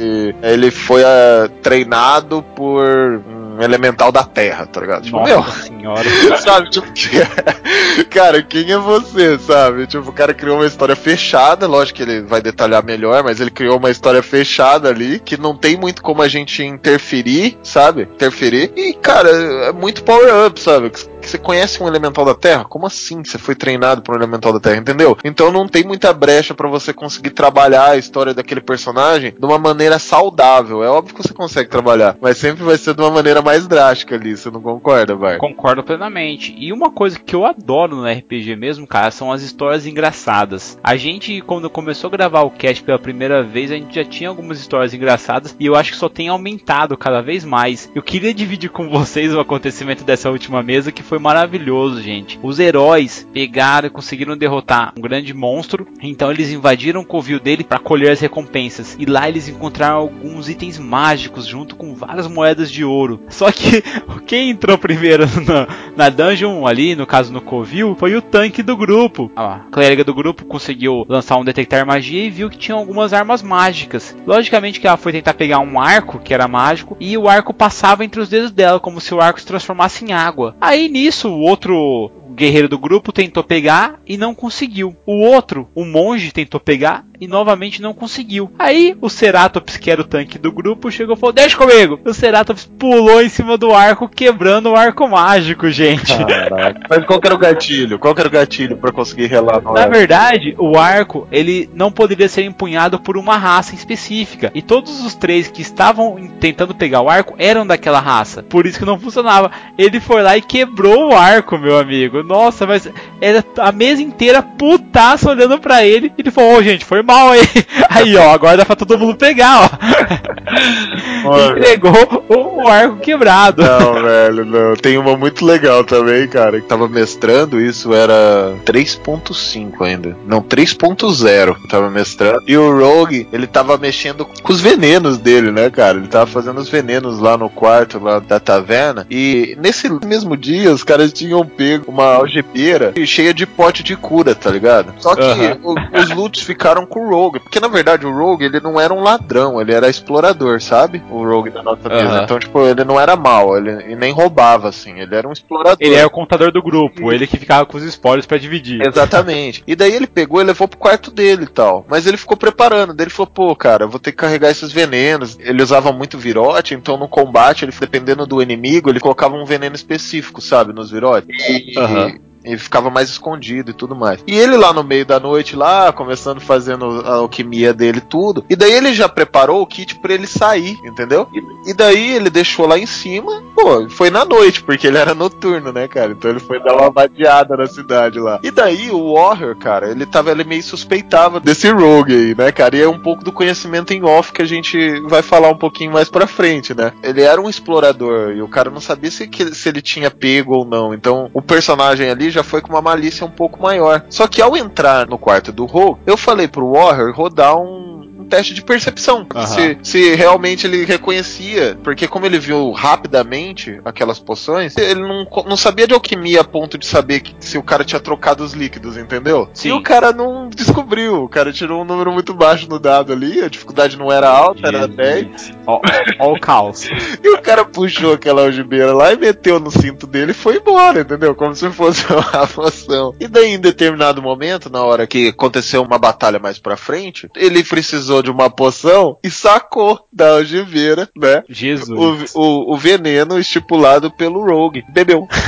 [SPEAKER 1] e ele foi ah, treinado por um elemental da Terra, tá ligado? Tipo, meu,
[SPEAKER 2] Nossa senhora.
[SPEAKER 1] sabe? Tipo, que- cara, quem é você, sabe? Tipo, o cara criou uma história fechada, lógico que ele vai detalhar melhor, mas ele criou uma história fechada ali, que não tem muito como a gente interferir, sabe? Interferir. E, cara, é muito power-up, sabe? Que Você conhece um elemental da Terra? Como assim você foi treinado por um elemental da Terra, entendeu? Então não tem muita brecha pra você conseguir trabalhar a história daquele personagem de uma maneira saudável. É óbvio que você consegue trabalhar, mas sempre vai ser de uma maneira mais drástica ali, você não concorda, Bar?
[SPEAKER 2] Concordo plenamente. E uma coisa que eu adoro no RPG mesmo, cara, são as histórias engraçadas. A gente, quando começou a gravar o cast pela primeira vez, a gente já tinha algumas histórias engraçadas e eu acho que só tem aumentado cada vez mais. Eu queria dividir com vocês o acontecimento dessa última mesa que foi maravilhoso, gente. Os heróis pegaram e conseguiram derrotar um grande monstro, então eles invadiram o covil dele para colher as recompensas. E lá eles encontraram alguns itens mágicos junto com várias moedas de ouro. Só que quem entrou primeiro na, na dungeon ali, no caso no covil, foi o tanque do grupo. A clériga do grupo conseguiu lançar um detectar magia e viu que tinha algumas armas mágicas. Logicamente que ela foi tentar pegar um arco que era mágico e o arco passava entre os dedos dela como se o arco se transformasse em água. Aí nisso o outro guerreiro do grupo tentou pegar e não conseguiu. O outro, o monge, tentou pegar e novamente não conseguiu. Aí o Ceratops, que era o tanque do grupo, chegou e falou: Deixa comigo! O Ceratops pulou em cima do arco, quebrando o arco mágico, gente.
[SPEAKER 1] Caraca. Mas qual era o gatilho? Qual que era o gatilho pra conseguir relar no
[SPEAKER 2] Na
[SPEAKER 1] arco?
[SPEAKER 2] verdade, o arco ele não poderia ser empunhado por uma raça específica. E todos os três que estavam tentando pegar o arco eram daquela raça. Por isso que não funcionava. Ele foi lá e quebrou o arco, meu amigo. Nossa, mas era a mesa inteira putaça olhando pra ele. E ele falou: Ô, gente, foi aí. Aí, ó, agora dá pra todo mundo pegar, ó. Entregou o, o arco quebrado.
[SPEAKER 1] Não, velho, não. Tem uma muito legal também, cara, que tava mestrando, isso era 3.5 ainda. Não, 3.0 tava mestrando. E o Rogue, ele tava mexendo com os venenos dele, né, cara? Ele tava fazendo os venenos lá no quarto lá da taverna. E nesse mesmo dia, os caras tinham pego uma algebeira cheia de pote de cura, tá ligado? Só que o- os lutos ficaram com o Rogue. Porque na verdade o Rogue, ele não era um ladrão, ele era explorador, sabe? O Rogue da nossa mesa.
[SPEAKER 2] Aham.
[SPEAKER 1] Então, tipo, ele não era mal, ele e nem roubava, assim, ele era um explorador.
[SPEAKER 2] Ele era o contador do grupo, ele que ficava com os spoilers pra dividir.
[SPEAKER 1] Exatamente. E daí ele pegou e levou pro quarto dele e tal. Mas ele ficou preparando. Daí ele falou, pô, cara, vou ter que carregar esses venenos. Ele usava muito virote, então no combate, ele dependendo do inimigo, ele colocava um veneno específico, sabe, nos virotes. E,
[SPEAKER 2] Aham.
[SPEAKER 1] Ele ficava mais escondido e tudo mais. E ele lá no meio da noite, lá, começando fazendo a alquimia dele tudo. E daí ele já preparou o kit pra ele sair, entendeu? E, e daí ele deixou lá em cima. Pô, foi na noite, porque ele era noturno, né, cara? Então ele foi dar uma vadeada na cidade lá. E daí o Warrior, cara, ele tava ele meio suspeitava desse Rogue aí, né, cara? E é um pouco do conhecimento em off que a gente vai falar um pouquinho mais pra frente, né? Ele era um explorador e o cara não sabia se, se ele tinha pego ou não. Então o personagem ali já foi com uma malícia um pouco maior. Só que ao entrar no quarto do Rogue, eu falei pro Warrior rodar um. Teste de percepção.
[SPEAKER 2] Aham.
[SPEAKER 1] Se, se realmente ele reconhecia. Porque como ele viu rapidamente aquelas poções, ele não, não sabia de alquimia a ponto de saber que- se o cara tinha trocado os líquidos, entendeu?
[SPEAKER 2] Sim.
[SPEAKER 1] E o cara não descobriu. O cara tirou um número muito baixo no dado ali, a dificuldade não era alta, era 10.
[SPEAKER 2] Ó, ó o caos.
[SPEAKER 1] E o cara puxou aquela algibeira lá e meteu no cinto dele e foi embora, entendeu? Como se fosse uma poção. E daí, em determinado momento, na hora que aconteceu uma batalha mais pra frente, ele precisou de uma poção e sacou da algibeira, né?
[SPEAKER 2] Jesus.
[SPEAKER 1] O, o, o veneno estipulado pelo Rogue. Bebeu.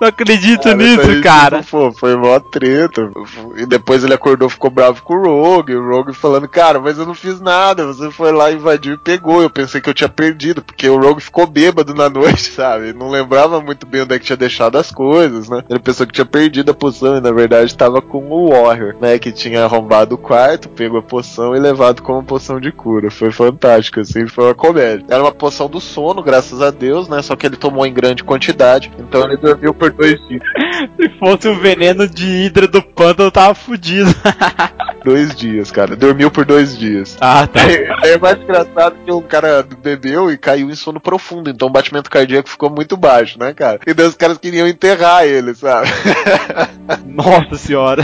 [SPEAKER 2] Não acredito
[SPEAKER 1] Cara,
[SPEAKER 2] nisso,
[SPEAKER 1] daí,
[SPEAKER 2] cara.
[SPEAKER 1] tipo, pô, foi mó treta. E depois ele acordou, ficou bravo com o Rogue. O Rogue falando, cara, mas eu não fiz nada. Você foi lá, invadiu e pegou. Eu pensei que eu tinha perdido, porque o Rogue ficou bêbado na noite, sabe? Não lembrava muito bem onde é que tinha deixado as coisas, né? Ele pensou que tinha perdido a poção e na verdade tava com o Warrior, né? Que tinha arrombado o quarto, pegou a poção e levado como poção de cura. Foi fantástico, assim, foi uma comédia. Era uma poção do sono, graças a Deus, né? Só que ele tomou em grande quantidade, então ele dormiu por dois dias.
[SPEAKER 2] Se fosse o veneno de hidra do pântano, eu tava fudido.
[SPEAKER 1] Dois dias, cara. Dormiu por dois dias.
[SPEAKER 2] Ah, tá.
[SPEAKER 1] É mais engraçado que o cara bebeu e caiu em sono profundo, então o batimento cardíaco ficou muito baixo, né, cara? E daí os caras queriam enterrar ele, sabe?
[SPEAKER 2] Nossa senhora.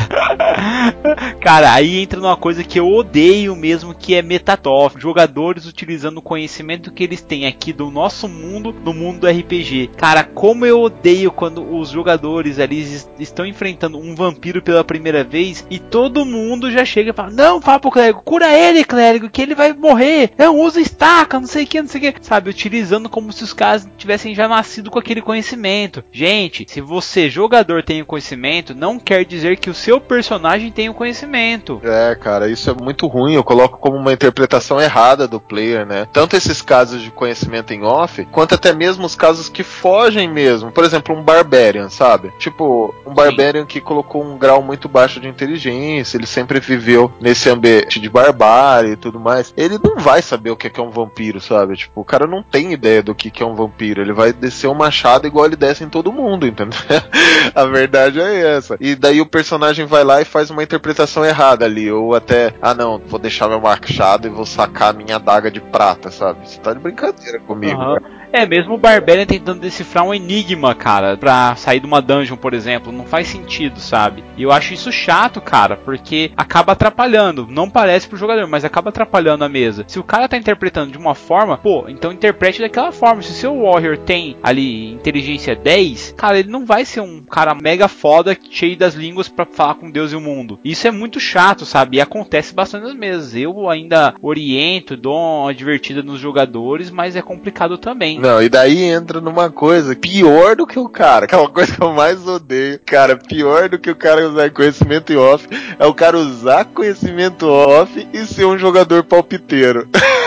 [SPEAKER 2] Cara, aí entra numa coisa que eu odeio mesmo, que é Metatoff. Jogadores utilizando o conhecimento que eles têm aqui do nosso mundo, no mundo do RPG. Cara, como eu odeio quando os jogadores ali es- estão enfrentando um vampiro pela primeira vez e todo mundo já chega e fala: Não, fala pro clérigo, cura ele, clérigo, que ele vai morrer. Não, usa estaca, não sei o que, não sei o que. Sabe, utilizando como se os caras tivessem já nascido com aquele conhecimento. Gente, se você, jogador, tem o conhecimento, não quer dizer que o seu personagem tem o conhecimento.
[SPEAKER 1] É, cara, isso é muito ruim. Eu coloco como uma interpretação errada do player, né? Tanto esses casos de conhecimento em off, quanto até mesmo os casos que fogem mesmo. Por exemplo, um Barbarian, sabe? Tipo, um Barbarian que colocou um grau muito baixo de inteligência, ele sempre viveu nesse ambiente de barbárie e tudo mais. Ele não vai saber o que é que é um vampiro, sabe? Tipo, o cara não tem ideia do que que é um vampiro. Ele vai descer um machado igual ele desce em todo mundo, entendeu? A verdade é essa. E daí o personagem vai lá e faz uma interpretação errada ali. Ou até, ah não, vou deixar meu machado e vou sacar minha adaga de prata, sabe? Você tá de brincadeira comigo.
[SPEAKER 2] Aham.
[SPEAKER 1] cara.
[SPEAKER 2] É, mesmo o Barbarian tentando decifrar um enigma, cara, pra sair de uma dungeon, por exemplo, não faz sentido, sabe? E eu acho isso chato, cara, porque acaba atrapalhando. Não parece pro jogador, mas acaba atrapalhando a mesa. Se o cara tá interpretando de uma forma, pô, então interprete daquela forma. Se o seu Warrior tem ali inteligência 10, cara, ele não vai ser um cara mega foda, cheio das línguas pra falar com Deus e o mundo. Isso é muito chato, sabe? E acontece bastante nas mesas. Eu ainda oriento, dou uma divertida nos jogadores, mas é complicado também.
[SPEAKER 1] Não, e daí entra numa coisa pior do que o cara. Aquela coisa que eu mais odeio. Cara, pior do que o cara usar conhecimento off é o cara usar conhecimento off e ser um jogador palpiteiro.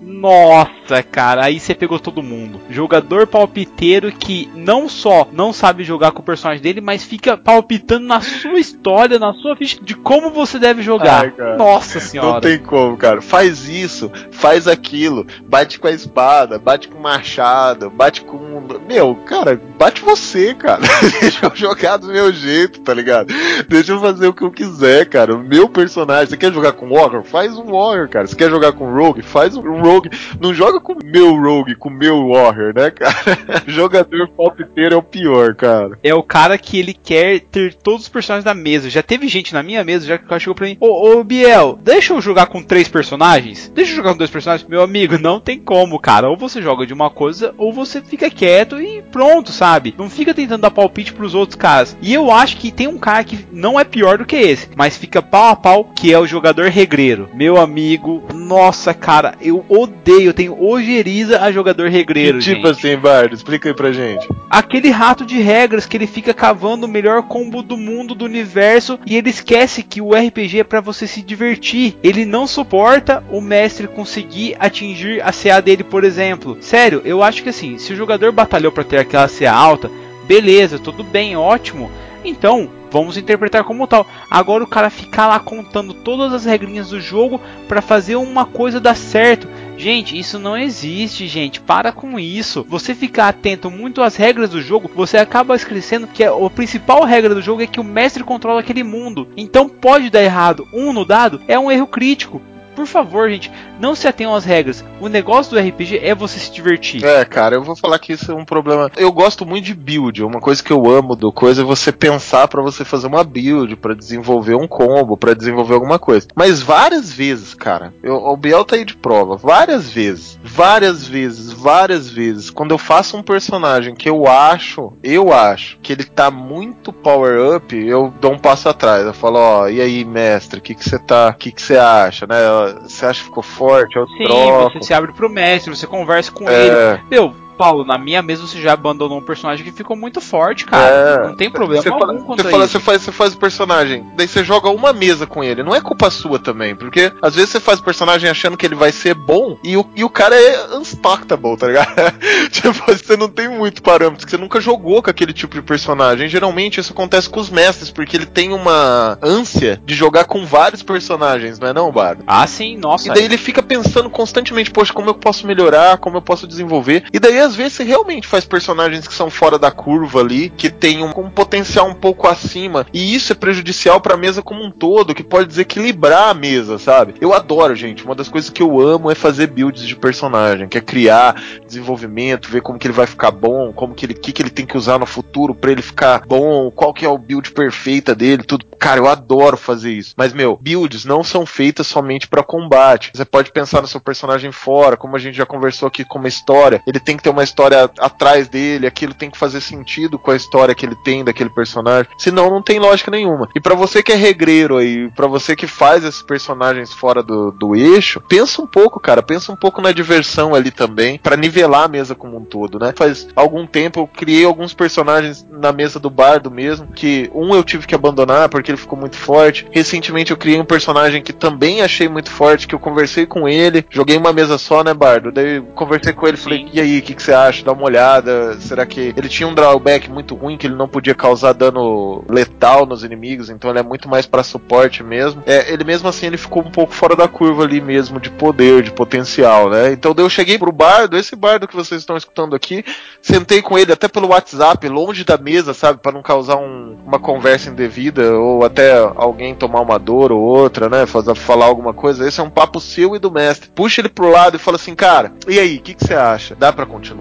[SPEAKER 2] Nossa, cara, aí você pegou todo mundo. Jogador palpiteiro que não só não sabe jogar com o personagem dele, mas fica palpitando na sua história, na sua ficha de como você deve jogar.
[SPEAKER 1] Ai.
[SPEAKER 2] Nossa
[SPEAKER 1] Não
[SPEAKER 2] senhora.
[SPEAKER 1] tem como, cara. Faz isso, faz aquilo, bate com a espada, bate com o machado, bate com. Meu, cara, bate você, cara. Deixa eu jogar do meu jeito, tá ligado? Deixa eu fazer o que eu quiser, cara. O meu personagem. Você quer jogar com Warrior? Faz um Warrior, cara. Você quer jogar com Rogue? Faz um Rogue. Não joga com o meu Rogue, com o meu Warrior, né, cara? Jogador palpiteiro é o pior, cara.
[SPEAKER 2] É o cara que ele quer ter todos os personagens da mesa. Já teve gente na minha mesa já que o chegou pra mim: Ô, ô Biel, deixa eu jogar com três personagens? Deixa eu jogar com dois personagens? Meu amigo, não tem como, cara. Ou você joga de uma coisa, ou você fica quieto e pronto, sabe? Não fica tentando dar palpite pros outros caras. E eu acho que tem um cara que não é pior do que esse, mas fica pau a pau, que é o jogador regreiro. Meu amigo, nossa, cara, eu odeio eu tenho ojeriza a jogador regreiro,
[SPEAKER 1] Que tipo
[SPEAKER 2] gente.
[SPEAKER 1] assim, Bardo? Explica aí pra gente.
[SPEAKER 2] Aquele rato de regras que ele fica cavando o melhor combo do mundo, do universo, e ele esquece que o RPG é pra você se divertir. Ele não suporta o mestre conseguir atingir a CA dele, por exemplo. Sério, eu acho que assim, se o jogador batalhou pra ter aquela CA alta, beleza, tudo bem, ótimo. Então, vamos interpretar como tal. Agora o cara ficar lá contando todas as regrinhas do jogo pra fazer uma coisa dar certo. Gente, isso não existe, gente. Para com isso. Você ficar atento muito às regras do jogo, você acaba esquecendo que a a principal regra do jogo é que o mestre controla aquele mundo. Então pode dar errado. Um no dado é um erro crítico. Por favor, gente, não se atenham às regras. O negócio do RPG é você se divertir.
[SPEAKER 1] É, cara, eu vou falar que isso é um problema. Eu gosto muito de build. Uma coisa que eu amo do coisa é você pensar pra você fazer uma build, pra desenvolver um combo, pra desenvolver alguma coisa. Mas várias vezes, cara, eu, o Biel tá aí de prova. Várias vezes, várias vezes, várias vezes. Quando eu faço um personagem que eu acho, eu acho que ele tá muito power up, eu dou um passo atrás. Eu falo, ó, e aí, mestre, o que que você tá, o que que você acha, né? Você acha que ficou forte? Eu
[SPEAKER 2] Sim,
[SPEAKER 1] troco.
[SPEAKER 2] você se abre pro mestre, você conversa com
[SPEAKER 1] É.
[SPEAKER 2] ele. Meu, Paulo, na minha mesa você já abandonou um personagem que ficou muito forte, cara.
[SPEAKER 1] É.
[SPEAKER 2] Não tem problema
[SPEAKER 1] Você
[SPEAKER 2] algum
[SPEAKER 1] fala, você, fala
[SPEAKER 2] isso.
[SPEAKER 1] você, faz, você faz o personagem, daí você joga uma mesa com ele. Não é culpa sua também, porque às vezes você faz o personagem achando que ele vai ser bom e o, e o cara é unstockable, tá ligado? tipo, você não tem muito parâmetro, que você nunca jogou com aquele tipo de personagem. Geralmente isso acontece com os mestres, porque ele tem uma ânsia de jogar com vários personagens, não é não, Bardo?
[SPEAKER 2] Ah, sim, nossa.
[SPEAKER 1] E daí ele fica pensando constantemente, poxa, como eu posso melhorar, como eu posso desenvolver. E daí às vezes realmente faz personagens que são fora da curva ali, que tem um, um potencial um pouco acima. E isso é prejudicial pra mesa como um todo, que pode desequilibrar a mesa, sabe? Eu adoro, gente. Uma das coisas que eu amo é fazer builds de personagem, que é criar desenvolvimento, ver como que ele vai ficar bom, como que ele, que, que ele tem que usar no futuro pra ele ficar bom, qual que é o build perfeita dele, tudo. Cara, eu adoro fazer isso. Mas, meu, builds não são feitas somente pra combate. Você pode pensar no seu personagem fora, como a gente já conversou aqui com uma história. Ele tem que ter uma história atrás dele, aquilo tem que fazer sentido com a história que ele tem daquele personagem. Senão não tem lógica nenhuma. E pra você que é regreiro aí, pra você que faz esses personagens fora do, do eixo, pensa um pouco, cara. Pensa um pouco na diversão ali também, pra nivelar a mesa como um todo, né? Faz algum tempo eu criei alguns personagens na mesa do bardo mesmo, que um eu tive que abandonar porque ele ficou muito forte. Recentemente eu criei um personagem que também achei muito forte, que eu conversei com ele, joguei uma mesa só, né, bardo? Daí eu conversei com ele, falei, e aí, o que, que você acha? Dá uma olhada. Será que ele tinha um drawback muito ruim, que ele não podia causar dano letal nos inimigos, então ele é muito mais pra suporte mesmo. É, ele mesmo assim ele ficou um pouco fora da curva ali mesmo de poder, de potencial, né? Então eu cheguei pro bardo, esse bardo que vocês estão escutando aqui, sentei com ele até pelo WhatsApp, longe da mesa, sabe, Pra não causar um- uma conversa indevida ou até alguém tomar uma dor ou outra, né? Fazer, falar alguma coisa. Esse é um papo seu e do mestre. Puxa ele pro lado e fala assim, cara, e aí, o que, que você acha? Dá pra continuar?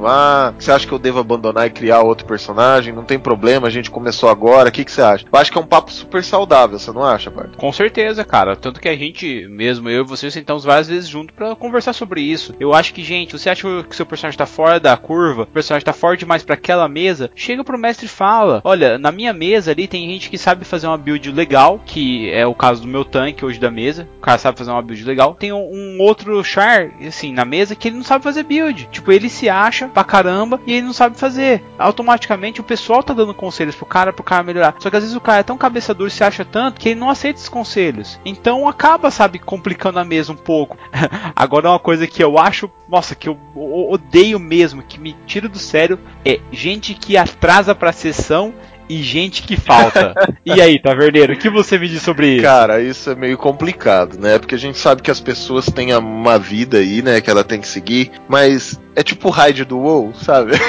[SPEAKER 1] Você acha que eu devo abandonar e criar outro personagem? Não tem problema, a gente começou agora. O que, que você acha? Eu acho que é um papo super saudável, você não acha, Bart?
[SPEAKER 2] Com certeza, cara. Tanto que a gente, mesmo eu e você, sentamos várias vezes junto pra conversar sobre isso. Eu acho que, gente, você acha que seu personagem tá fora da curva, o personagem tá forte demais pra aquela mesa, chega pro mestre e fala: Olha, na minha mesa ali tem gente que sabe fazer uma build legal, que é o caso do meu tanque hoje da mesa. O cara sabe fazer uma build legal. Tem um, um outro char, assim, na mesa que ele não sabe fazer build. Tipo, ele se acha pra caramba e ele não sabe fazer. Automaticamente o pessoal tá dando conselhos pro cara, pro cara melhorar. Só que às vezes o cara é tão cabeça dura e se acha tanto que ele não aceita esses conselhos. Então acaba, sabe, complicando a mesa um pouco. Agora uma coisa que eu acho, nossa, que eu odeio mesmo, que me tira do sério, é gente que atrasa pra sessão e gente que falta. e aí, Taverneiro, o que você me diz sobre isso?
[SPEAKER 1] Cara, isso é meio complicado, né? Porque a gente sabe que as pessoas têm uma vida aí, né? Que ela tem que seguir, mas é tipo o raid do WoW, sabe?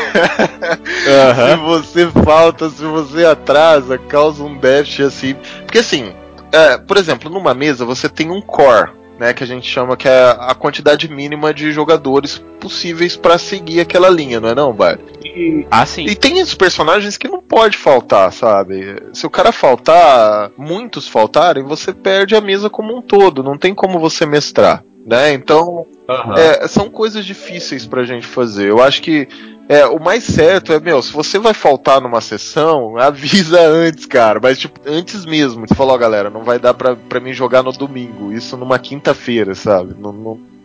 [SPEAKER 1] Se você falta, se você atrasa, causa um dash assim. Porque assim, é, por exemplo, numa mesa você tem um core. Né, que a gente chama que é a quantidade mínima de jogadores possíveis pra seguir aquela linha, não é não, Bart?
[SPEAKER 2] Ah, sim.
[SPEAKER 1] E tem esses personagens que não pode faltar, sabe? Se o cara faltar, muitos faltarem, você perde a mesa como um todo, não tem como você mestrar, né? Então, é, são coisas difíceis pra gente fazer. Eu acho que é, o mais certo é, meu, se você vai faltar numa sessão, avisa antes, cara. Mas, tipo, antes mesmo. Você falou, ó, galera, não vai dar pra, pra mim jogar no domingo. Isso numa quinta-feira, sabe?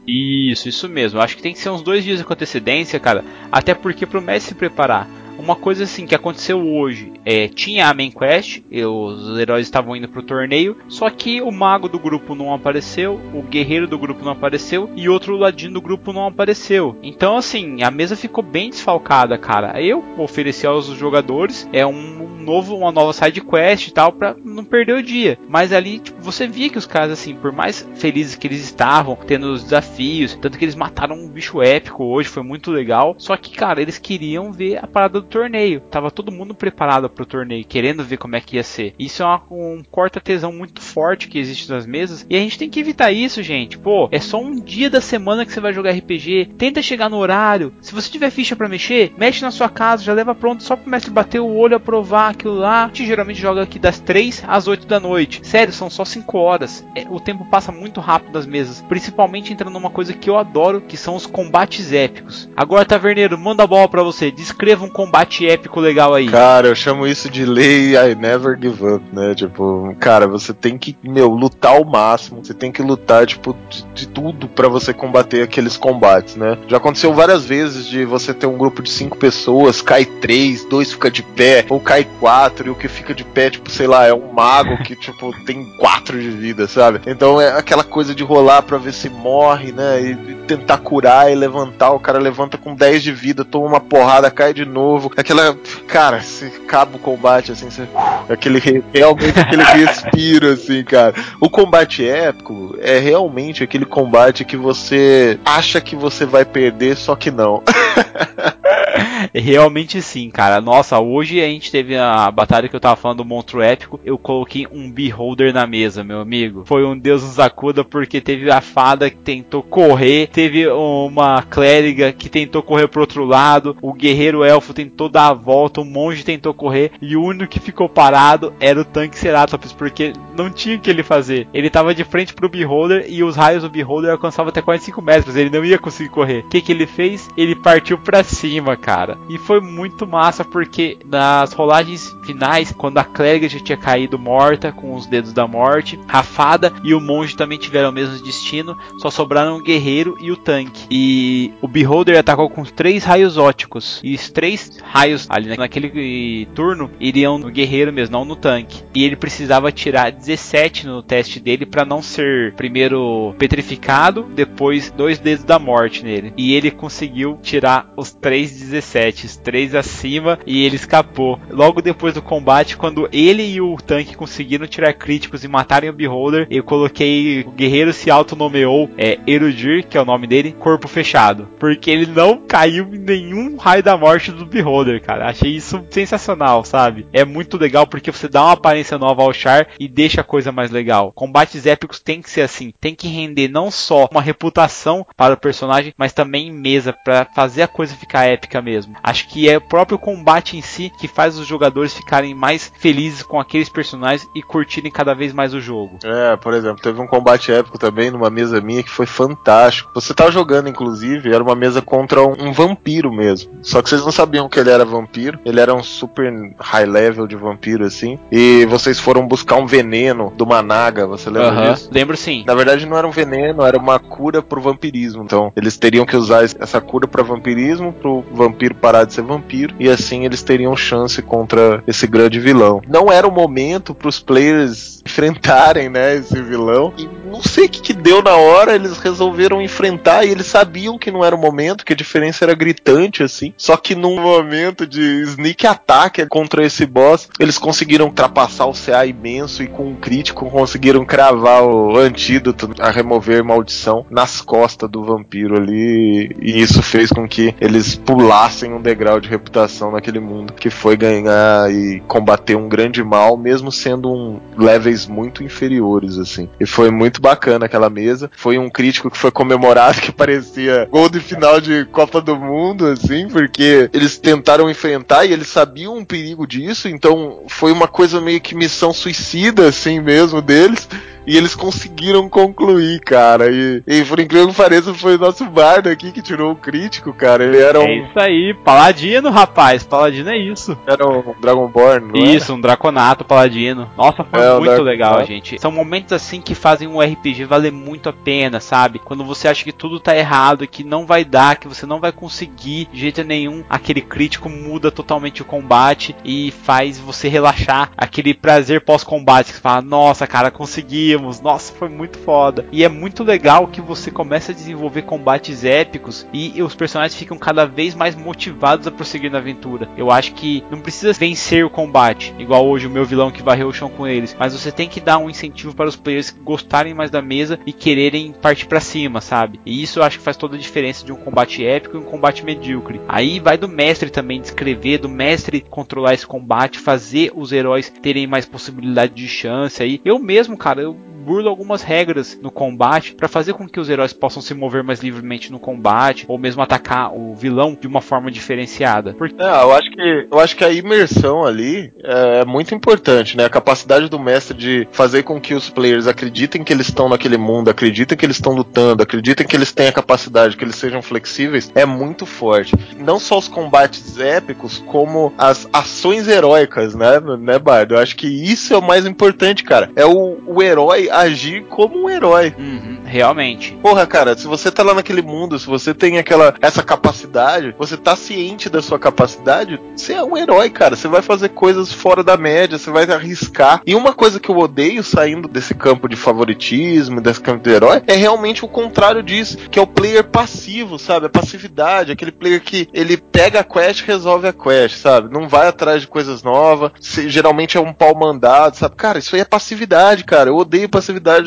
[SPEAKER 2] Isso, isso mesmo. Acho que tem que ser uns dois dias com antecedência, cara. Até porque pro se preparar. Uma coisa assim que aconteceu hoje é tinha a main quest, os heróis estavam indo pro torneio, só que o mago do grupo não apareceu, o guerreiro do grupo não apareceu e outro ladino do grupo não apareceu. Então assim, a mesa ficou bem desfalcada, cara. Eu ofereci aos jogadores é um novo, uma nova side quest e tal para não perder o dia. Mas ali tipo, você via que os caras assim, por mais felizes que eles estavam tendo os desafios, tanto que eles mataram um bicho épico hoje, foi muito legal. Só que cara, eles queriam ver a parada do torneio. Tava todo mundo preparado pro torneio, querendo ver como é que ia ser. Isso é uma, um corta-tesão muito forte que existe nas mesas. E a gente tem que evitar isso, gente. Pô, é só um dia da semana que você vai jogar RPG. Tenta chegar no horário. Se você tiver ficha para mexer, mexe na sua casa, já leva pronto só pro mestre bater o olho, aprovar aquilo lá. A gente geralmente joga aqui das 3 às 8 da noite. Sério, são só 5 horas. É, o tempo passa muito rápido nas mesas. Principalmente entrando numa coisa que eu adoro, que são os combates épicos. Agora, Taverneiro, manda a bola pra você. Descreva um combate épico legal aí.
[SPEAKER 1] Cara, eu chamo isso de lei I never give up, né? Tipo, cara, você tem que, meu, lutar ao máximo. Você tem que lutar, tipo, de, de tudo para você combater aqueles combates, né? Já aconteceu várias vezes de você ter um grupo de cinco pessoas, cai três, dois fica de pé, ou cai quatro, e o que fica de pé, tipo, sei lá, é um mago que, tipo, tem quatro de vida, sabe? Então é aquela coisa de rolar pra ver se morre, né? E, e tentar curar e levantar. O cara levanta com 10 de vida, toma uma porrada, cai de novo aquela. Cara, se acaba o combate, assim, você, aquele realmente aquele respiro, assim, cara. O combate épico é realmente aquele combate que você acha que você vai perder, só que não.
[SPEAKER 2] Realmente sim, cara. Nossa, hoje a gente teve a batalha que eu tava falando do monstro épico. Eu coloquei um beholder na mesa, meu amigo. Foi um Deus nos acuda porque teve a fada que tentou correr, teve uma clériga que tentou correr pro outro lado, o guerreiro elfo tentou dar a volta, o monge tentou correr e o único que ficou parado era o tanque Ceratops porque não tinha o que ele fazer. Ele tava de frente pro beholder e os raios do beholder alcançavam até 45 metros. Ele não ia conseguir correr. O que que ele fez? Ele partiu para cima, cara. E foi muito massa porque nas rolagens finais, quando a clériga já tinha caído morta com os dedos da morte, a fada e o monge também tiveram o mesmo destino, só sobraram o guerreiro e o tanque. E o Beholder atacou com três raios óticos. E os três raios ali naquele turno iriam no guerreiro mesmo, não no tanque. E ele precisava tirar 17 no teste dele para não ser primeiro petrificado, depois dois dedos da morte nele. E ele conseguiu tirar os três 17, três acima e ele escapou. Logo depois do combate, quando ele e o tanque conseguiram tirar críticos e matarem o Beholder, eu coloquei o guerreiro se autonomeou é, Erudir, que é o nome dele, corpo fechado. Porque ele não caiu em nenhum raio da morte do Beholder, cara. Achei isso sensacional, sabe? É muito legal porque você dá uma aparência nova ao Char e deixa a coisa mais legal. Combates épicos tem que ser assim, tem que render não só uma reputação para o personagem, mas também mesa para fazer a coisa ficar épica mesmo. Acho que é o próprio combate em si que faz os jogadores ficarem mais felizes com aqueles personagens e curtirem cada vez mais o jogo.
[SPEAKER 1] É, por exemplo, teve um combate épico também numa mesa minha que foi fantástico. Você tava jogando, inclusive, era uma mesa contra um, um vampiro mesmo. Só que vocês não sabiam que ele era vampiro. Ele era um super high level de vampiro, assim. E vocês foram buscar um veneno do Managa, você lembra
[SPEAKER 2] Aham,
[SPEAKER 1] disso?
[SPEAKER 2] Lembro sim.
[SPEAKER 1] Na verdade, não era um veneno, era uma cura pro vampirismo. Então, eles teriam que usar essa cura para vampirismo, pro vampiro parar de ser vampiro, e assim eles teriam chance contra esse grande vilão. Não era o momento pros players enfrentarem, né, esse vilão. E não sei o que, que deu na hora, eles resolveram enfrentar e eles sabiam que não era o momento, que a diferença era gritante, assim. Só que num momento de sneak attack contra esse boss, eles conseguiram ultrapassar o CA imenso e com um crítico conseguiram cravar o antídoto a remover maldição nas costas do vampiro ali. E isso fez com que eles pulassem um degrau de reputação naquele mundo, que foi ganhar e combater um grande mal, mesmo sendo um levels muito inferiores, assim. E foi muito bacana aquela mesa. Foi um crítico que foi comemorado que parecia gol de final de Copa do Mundo, assim, porque eles tentaram enfrentar e eles sabiam o perigo disso, então foi uma coisa meio que missão suicida, assim mesmo, deles. E eles conseguiram concluir, cara. E, e por incrível que pareça, foi o nosso bardo aqui que tirou o crítico, cara. Ele era
[SPEAKER 2] É
[SPEAKER 1] um,
[SPEAKER 2] isso aí, paladino, rapaz. Paladino é isso.
[SPEAKER 1] era um Dragonborn, não era?
[SPEAKER 2] Isso, um Draconato Paladino. Nossa, foi
[SPEAKER 1] É,
[SPEAKER 2] muito legal, gente. São momentos assim que fazem um RPG valer muito a pena, sabe? Quando você acha que tudo tá errado, que não vai dar, que você não vai conseguir de jeito nenhum, aquele crítico muda totalmente o combate e faz você relaxar. Aquele prazer pós-combate que você fala, nossa, cara, conseguimos, nossa, foi muito foda. E é muito legal que você começa a desenvolver combates épicos e os personagens ficam cada vez mais motivados a prosseguir na aventura. Eu acho que não precisa vencer o combate, igual hoje o meu vilão que varreu o chão com eles, mas você tem que dar um incentivo para os players gostarem mais da mesa e quererem partir pra cima, sabe? E isso eu acho que faz toda a diferença de um combate épico e um combate medíocre. Aí vai do mestre também descrever, do mestre controlar esse combate, fazer os heróis terem mais possibilidade de chance aí. Eu mesmo, cara, eu burlo algumas regras no combate para fazer com que os heróis possam se mover mais livremente no combate ou mesmo atacar o vilão de uma forma diferenciada. Porque
[SPEAKER 1] É, eu acho que eu acho que a imersão ali é muito importante, né? A capacidade do mestre de fazer com que os players acreditem que eles estão naquele mundo, acreditem que eles estão lutando, acreditem que eles têm a capacidade, que eles sejam flexíveis, é muito forte. Não só os combates épicos, como as ações heróicas, né, né, Bardo? Eu acho que isso é o mais importante, cara. É o, o herói agir como um herói.
[SPEAKER 2] Uhum, realmente.
[SPEAKER 1] Porra, cara, se você tá lá naquele mundo, se você tem aquela essa capacidade, você tá ciente da sua capacidade, você é um herói, cara. Você vai fazer coisas fora da média, você vai arriscar. E uma coisa que eu odeio saindo desse campo de favoritismo, desse campo de herói, é realmente o contrário disso, que é o player passivo, sabe? A passividade, aquele player que ele pega a quest, resolve a quest, sabe? Não vai atrás de coisas novas, se- geralmente é um pau mandado, sabe? Cara, isso aí é passividade, cara. Eu odeio passividade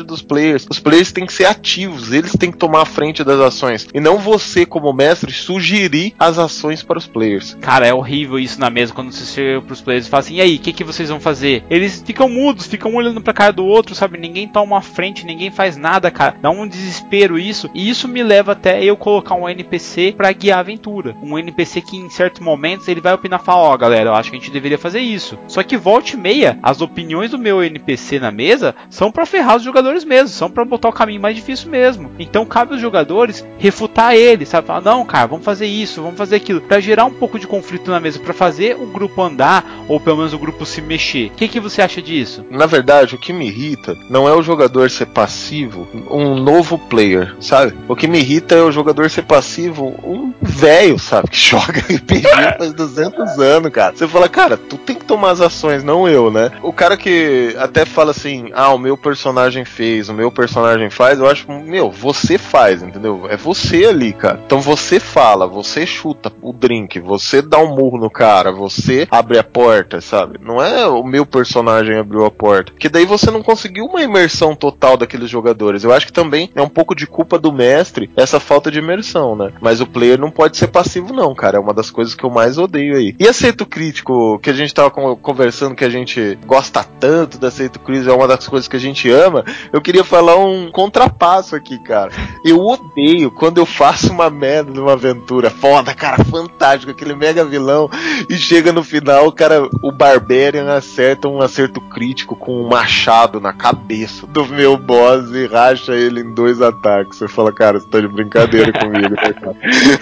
[SPEAKER 1] dos players. Os players têm que ser ativos, eles têm que tomar a frente das ações. E não você, como mestre, sugerir as ações para os players.
[SPEAKER 2] Cara, é horrível isso na mesa quando você chega pros players e fala assim: e aí, o que, que vocês vão fazer? Eles ficam mudos, ficam olhando pra cara do outro, sabe? Ninguém toma a frente, ninguém faz nada, cara. Dá um desespero isso. E isso me leva até eu colocar um NPC pra guiar a aventura. Um NPC que em certos momentos ele vai opinar e falar: ó, galera, eu acho que a gente deveria fazer isso. Só que volte e meia, as opiniões do meu NPC na mesa são pra ferrar os jogadores mesmo, são pra botar o caminho mais difícil mesmo. Então cabe aos jogadores refutar ele, sabe? Falar, não, cara, vamos fazer isso, vamos fazer aquilo, Pra gerar um pouco de conflito na mesa, pra fazer o grupo andar ou pelo menos o grupo se mexer. O que, que você acha disso?
[SPEAKER 1] Na verdade, o que me irrita não é o jogador ser passivo, um novo player, sabe? O que me irrita é o jogador ser passivo, um velho, sabe? Que joga RPG faz 200 anos, cara. Você fala, cara, tu tem que tomar as ações, não eu, né? O cara que até fala assim, ah, o meu personagem fez, o meu personagem faz, eu acho, meu, você faz, entendeu? É você ali, cara. Então você fala, você chuta o drink, você dá um murro no cara, você abre a porta, sabe? Não é o meu personagem abriu a porta. Porque daí você não conseguiu uma imersão total daqueles jogadores. Eu acho que também é um pouco de culpa do mestre essa falta de imersão, né? Mas o player não pode ser passivo, não, cara. É uma das coisas que eu mais odeio aí. E aceito crítico, que a gente tava con- conversando que a gente gosta tanto do aceito crítico, é uma das coisas que a gente ama. Eu queria falar um contrapasso aqui, cara. Eu odeio quando eu faço uma merda numa aventura foda, cara, fantástico, aquele mega vilão, e chega no final, o cara, o Barbarian acerta um acerto crítico com um machado na cabeça do meu boss e racha ele em dois ataques. Você fala, cara, você tá de brincadeira comigo, né, cara?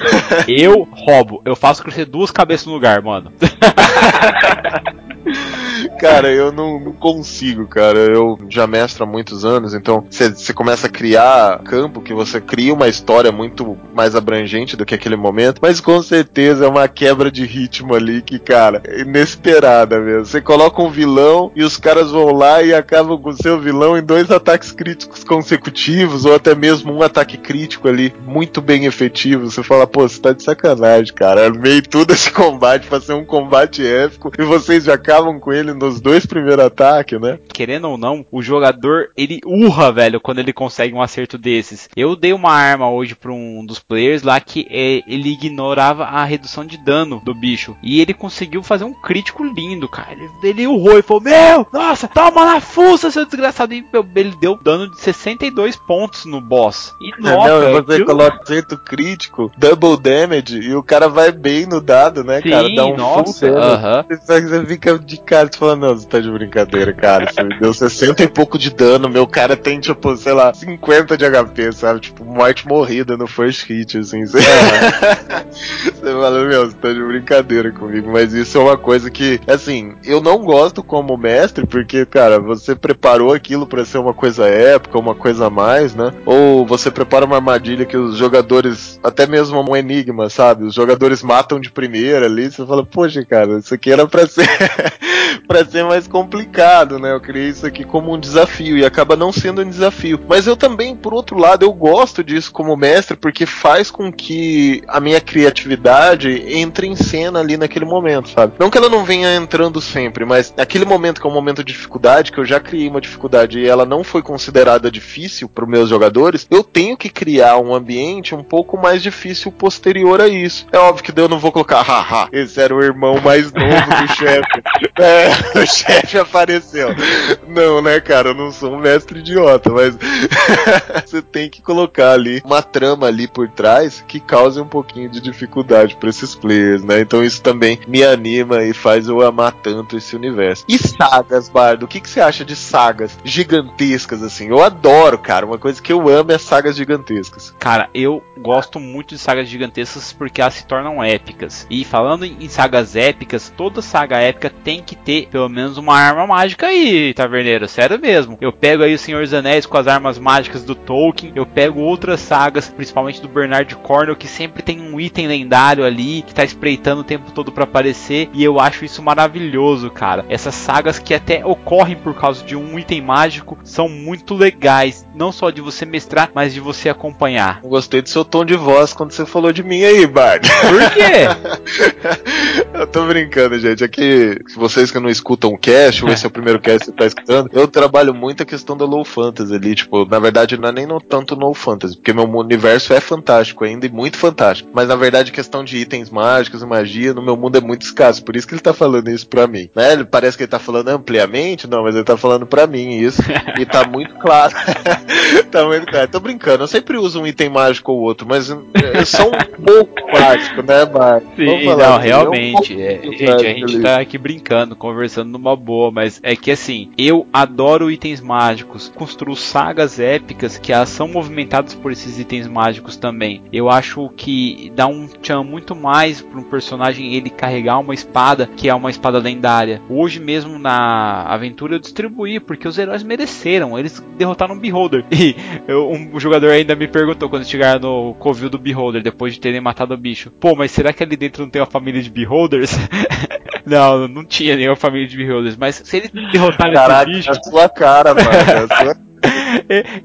[SPEAKER 2] Eu roubo, eu faço crescer duas cabeças no lugar, mano.
[SPEAKER 1] Cara, eu não, não consigo, cara. Eu já mestro há muitos anos, então você começa a criar campo que você cria uma história muito mais abrangente do que aquele momento, mas com certeza é uma quebra de ritmo ali que, cara, é inesperada mesmo. Você coloca um vilão e os caras vão lá e acabam com o seu vilão em dois ataques críticos consecutivos, ou até mesmo um ataque crítico ali, muito bem efetivo. Você fala, pô, você tá de sacanagem, cara. Armei tudo esse combate pra ser um combate épico e vocês já acabam com ele nos dois primeiros ataques, né?
[SPEAKER 2] Querendo ou não, o jogador ele urra, velho, quando ele consegue um acerto desses. Eu dei uma arma hoje pra um dos players lá que é, ele ignorava a redução de dano do bicho. E ele conseguiu fazer um crítico lindo, cara. Ele, ele urrou e falou: Meu, nossa, toma na fuça, seu desgraçado. E meu, ele deu dano de 62 pontos no boss. E nossa,
[SPEAKER 1] não, você
[SPEAKER 2] aquilo-
[SPEAKER 1] coloca acerto crítico, double damage, e o cara vai bem no dado, né,
[SPEAKER 2] Sim,
[SPEAKER 1] cara? Dá um
[SPEAKER 2] nossa,
[SPEAKER 1] full damage.
[SPEAKER 2] aham.
[SPEAKER 1] Você você fica de cara, você fala, não, você tá de brincadeira, cara. Você me deu 60 e pouco de dano, meu cara tem, tipo, sei lá, 50 de HP, sabe? Tipo, morte morrida no first hit, assim. Você, fala, meu, você tá de brincadeira comigo. Mas isso é uma coisa que, assim, eu não gosto como mestre, porque, cara, você preparou aquilo pra ser uma coisa épica, uma coisa a mais, né? Ou você prepara uma armadilha que os jogadores, até mesmo um enigma, sabe? Os jogadores matam de primeira ali, você fala, poxa, cara, isso aqui era pra ser. pra ser mais complicado, né? Eu criei isso aqui como um desafio e acaba não sendo um desafio. Mas eu também, por outro lado, eu gosto disso como mestre porque faz com que a minha criatividade entre em cena ali naquele momento, sabe? Não que ela não venha entrando sempre, mas naquele momento que é um momento de dificuldade, que eu já criei uma dificuldade e ela não foi considerada difícil para os meus jogadores, eu tenho que criar um ambiente um pouco mais difícil posterior a isso. É óbvio que eu não vou colocar, haha, esse era o irmão mais novo do chefe. É, o chefe apareceu. Não, né, cara? Eu não sou um mestre idiota, mas você tem que colocar ali uma trama ali por trás que cause um pouquinho de dificuldade para esses players, né? Então isso também me anima e faz eu amar tanto esse universo. E sagas, Bardo? O que, que você acha de sagas gigantescas, assim? Eu adoro, cara. Uma coisa que eu amo é sagas gigantescas.
[SPEAKER 2] Cara, eu gosto muito de sagas gigantescas porque elas se tornam épicas. E falando em sagas épicas, toda saga épica tem que ter pelo menos uma arma mágica aí, taverneiro. Sério mesmo. Eu pego aí o Senhor dos Anéis com as armas mágicas do Tolkien. Eu pego outras sagas, principalmente do Bernard Cornwell, que sempre tem um item lendário ali que tá espreitando o tempo todo para aparecer. E eu acho isso maravilhoso, cara. Essas sagas que até ocorrem por causa de um item mágico são muito legais. Não só de você mestrar, mas de você acompanhar.
[SPEAKER 1] Eu gostei do seu tom de voz quando você falou de mim aí, Bard.
[SPEAKER 2] Por quê?
[SPEAKER 1] eu tô brincando, gente. Aqui, se vocês que não escutam o cast, ou esse é o primeiro cast que você tá escutando, eu trabalho muito a questão da low fantasy ali. Tipo, na verdade, não é nem no, tanto low fantasy, porque meu universo é fantástico ainda e muito fantástico. Mas na verdade, a questão de itens mágicos e magia no meu mundo é muito escasso. Por isso que ele tá falando isso pra mim. Né? Ele parece que ele tá falando ampliamente, não, mas ele tá falando pra mim isso. e tá muito claro. tá muito claro. Tô brincando, eu sempre uso um item mágico ou outro, mas é só um pouco mágico, né, Marcos?
[SPEAKER 2] Sim, não, realmente. É, gente, a gente tá aqui brincando, conversando numa boa, mas é que assim, eu adoro itens mágicos, construo sagas épicas que elas são movimentadas por esses itens mágicos também. Eu acho que dá um tchan muito mais para um personagem ele carregar uma espada que é uma espada lendária. Hoje mesmo na aventura eu distribuí porque os heróis mereceram, eles derrotaram um Beholder. E um jogador ainda me perguntou quando chegaram no covil do Beholder depois de terem matado o bicho. Pô, mas será que ali dentro não tem uma família de Beholders? não, não tinha nenhuma família de Beholders, mas se eles derrotarem
[SPEAKER 1] Caraca,
[SPEAKER 2] esse bicho.
[SPEAKER 1] a sua cara, mano. A sua...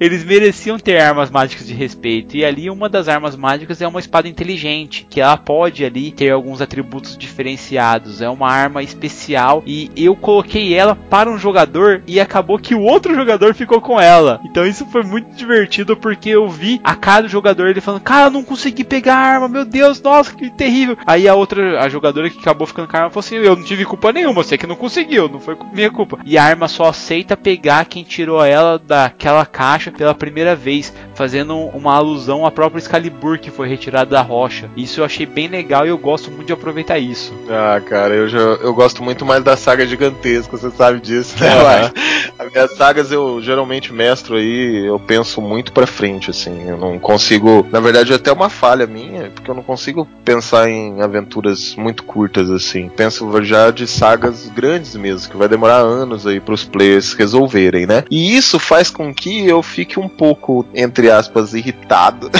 [SPEAKER 2] Eles mereciam ter armas mágicas de respeito. E ali uma das armas mágicas é uma espada inteligente, que ela pode ali ter alguns atributos diferenciados. É uma arma especial e eu coloquei ela para um jogador e acabou que o outro jogador ficou com ela. Então isso foi muito divertido porque eu vi a cara do jogador ele falando: "Cara, não consegui pegar a arma, meu Deus, nossa, que terrível". Aí a outra, a jogadora que acabou ficando com a arma falou assim: "Eu não tive culpa nenhuma, você que não conseguiu, não foi minha culpa". E a arma só aceita pegar quem tirou ela daquela caixa pela primeira vez, fazendo uma alusão à própria Excalibur que foi retirada da rocha. Isso eu achei bem legal e eu gosto muito de aproveitar isso.
[SPEAKER 1] Ah, cara, eu, já, eu gosto muito mais da saga gigantesca, você sabe disso, né? Mas As minhas sagas eu geralmente mestro aí, eu penso muito pra frente, assim. Eu não consigo. Na verdade, é até uma falha minha, porque eu não consigo pensar em aventuras muito curtas, assim. Penso já de sagas grandes mesmo, que vai demorar anos aí pros players resolverem, né? E isso faz com que eu fique um pouco, entre aspas, irritado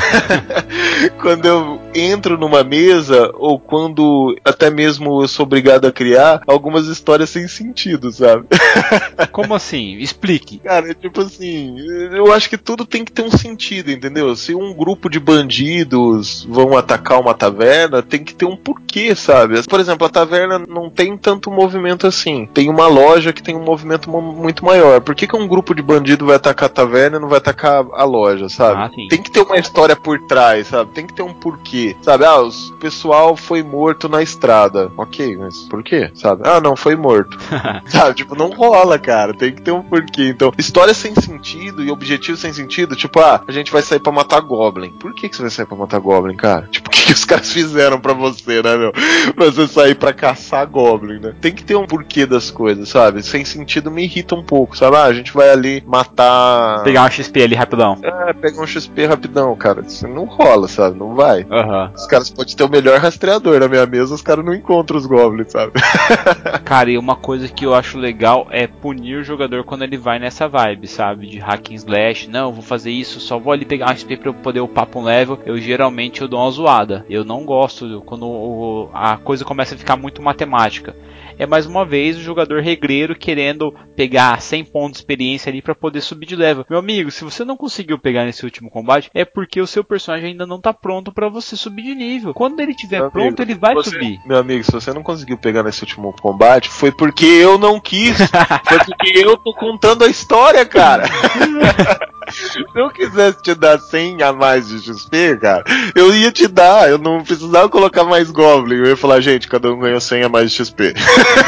[SPEAKER 1] quando eu entro numa mesa ou quando até mesmo eu sou obrigado a criar algumas histórias sem sentido, sabe?
[SPEAKER 2] Como assim? Explique.
[SPEAKER 1] Cara, tipo assim, eu acho que tudo tem que ter um sentido, entendeu? Se um grupo de bandidos vão atacar uma taverna, tem que ter um porquê, sabe? Por exemplo, a taverna não tem tanto movimento assim. Tem uma loja que tem um movimento mo- muito maior. Por que, que um grupo de bandido vai atacar a taverna e não vai atacar a loja, sabe?
[SPEAKER 2] Ah.
[SPEAKER 1] Tem que ter uma história por trás, sabe? Tem que ter um porquê, sabe? Ah, o pessoal foi morto na estrada. Ok, mas por quê? Sabe? Ah, não, foi morto. sabe? Tipo, não rola, cara. Tem, que ter um porquê. Então, história sem sentido e objetivo sem sentido, tipo, ah, a gente vai sair pra matar Goblin. Por que, que você vai sair pra matar Goblin, cara? Tipo, o que, que os caras fizeram pra você, né, meu? Pra você sair pra caçar Goblin, né? Tem que ter um porquê das coisas, sabe? Sem sentido me irrita um pouco, sabe? Ah, a gente vai ali matar.
[SPEAKER 2] Pegar uma XP ali rapidão.
[SPEAKER 1] É, pegar um XP rapidão, cara. Isso não rola, sabe? Não vai.
[SPEAKER 2] Aham.
[SPEAKER 1] Os caras podem ter o melhor rastreador na minha mesa, os caras não encontram os goblins, sabe?
[SPEAKER 2] Cara, e uma coisa que eu acho legal é punir o jogador quando ele vai nessa vibe, sabe? De hack and slash. Não, eu vou fazer isso, só vou ali pegar um XP pra eu poder upar pra um level. Eu geralmente eu dou uma zoada. Eu não gosto quando o- a coisa começa a ficar muito matemática. É mais uma vez o jogador regreiro querendo pegar 100 pontos de experiência ali pra poder subir de level. Meu amigo, se você não conseguiu pegar nesse último combate, é porque o seu personagem ainda não tá pronto pra você subir de nível. Quando ele estiver
[SPEAKER 1] Meu
[SPEAKER 2] pronto,
[SPEAKER 1] amigo,
[SPEAKER 2] ele vai
[SPEAKER 1] você-
[SPEAKER 2] subir.
[SPEAKER 1] Meu amigo, se você não conseguiu pegar nesse último combate, foi porque eu não quis. foi porque eu tô contando a história, cara. Se eu quisesse te dar 100 a mais de XP, cara, eu ia te dar. Eu não precisava colocar mais Goblin. Eu ia falar, gente, cada um ganhou 100 a mais de XP.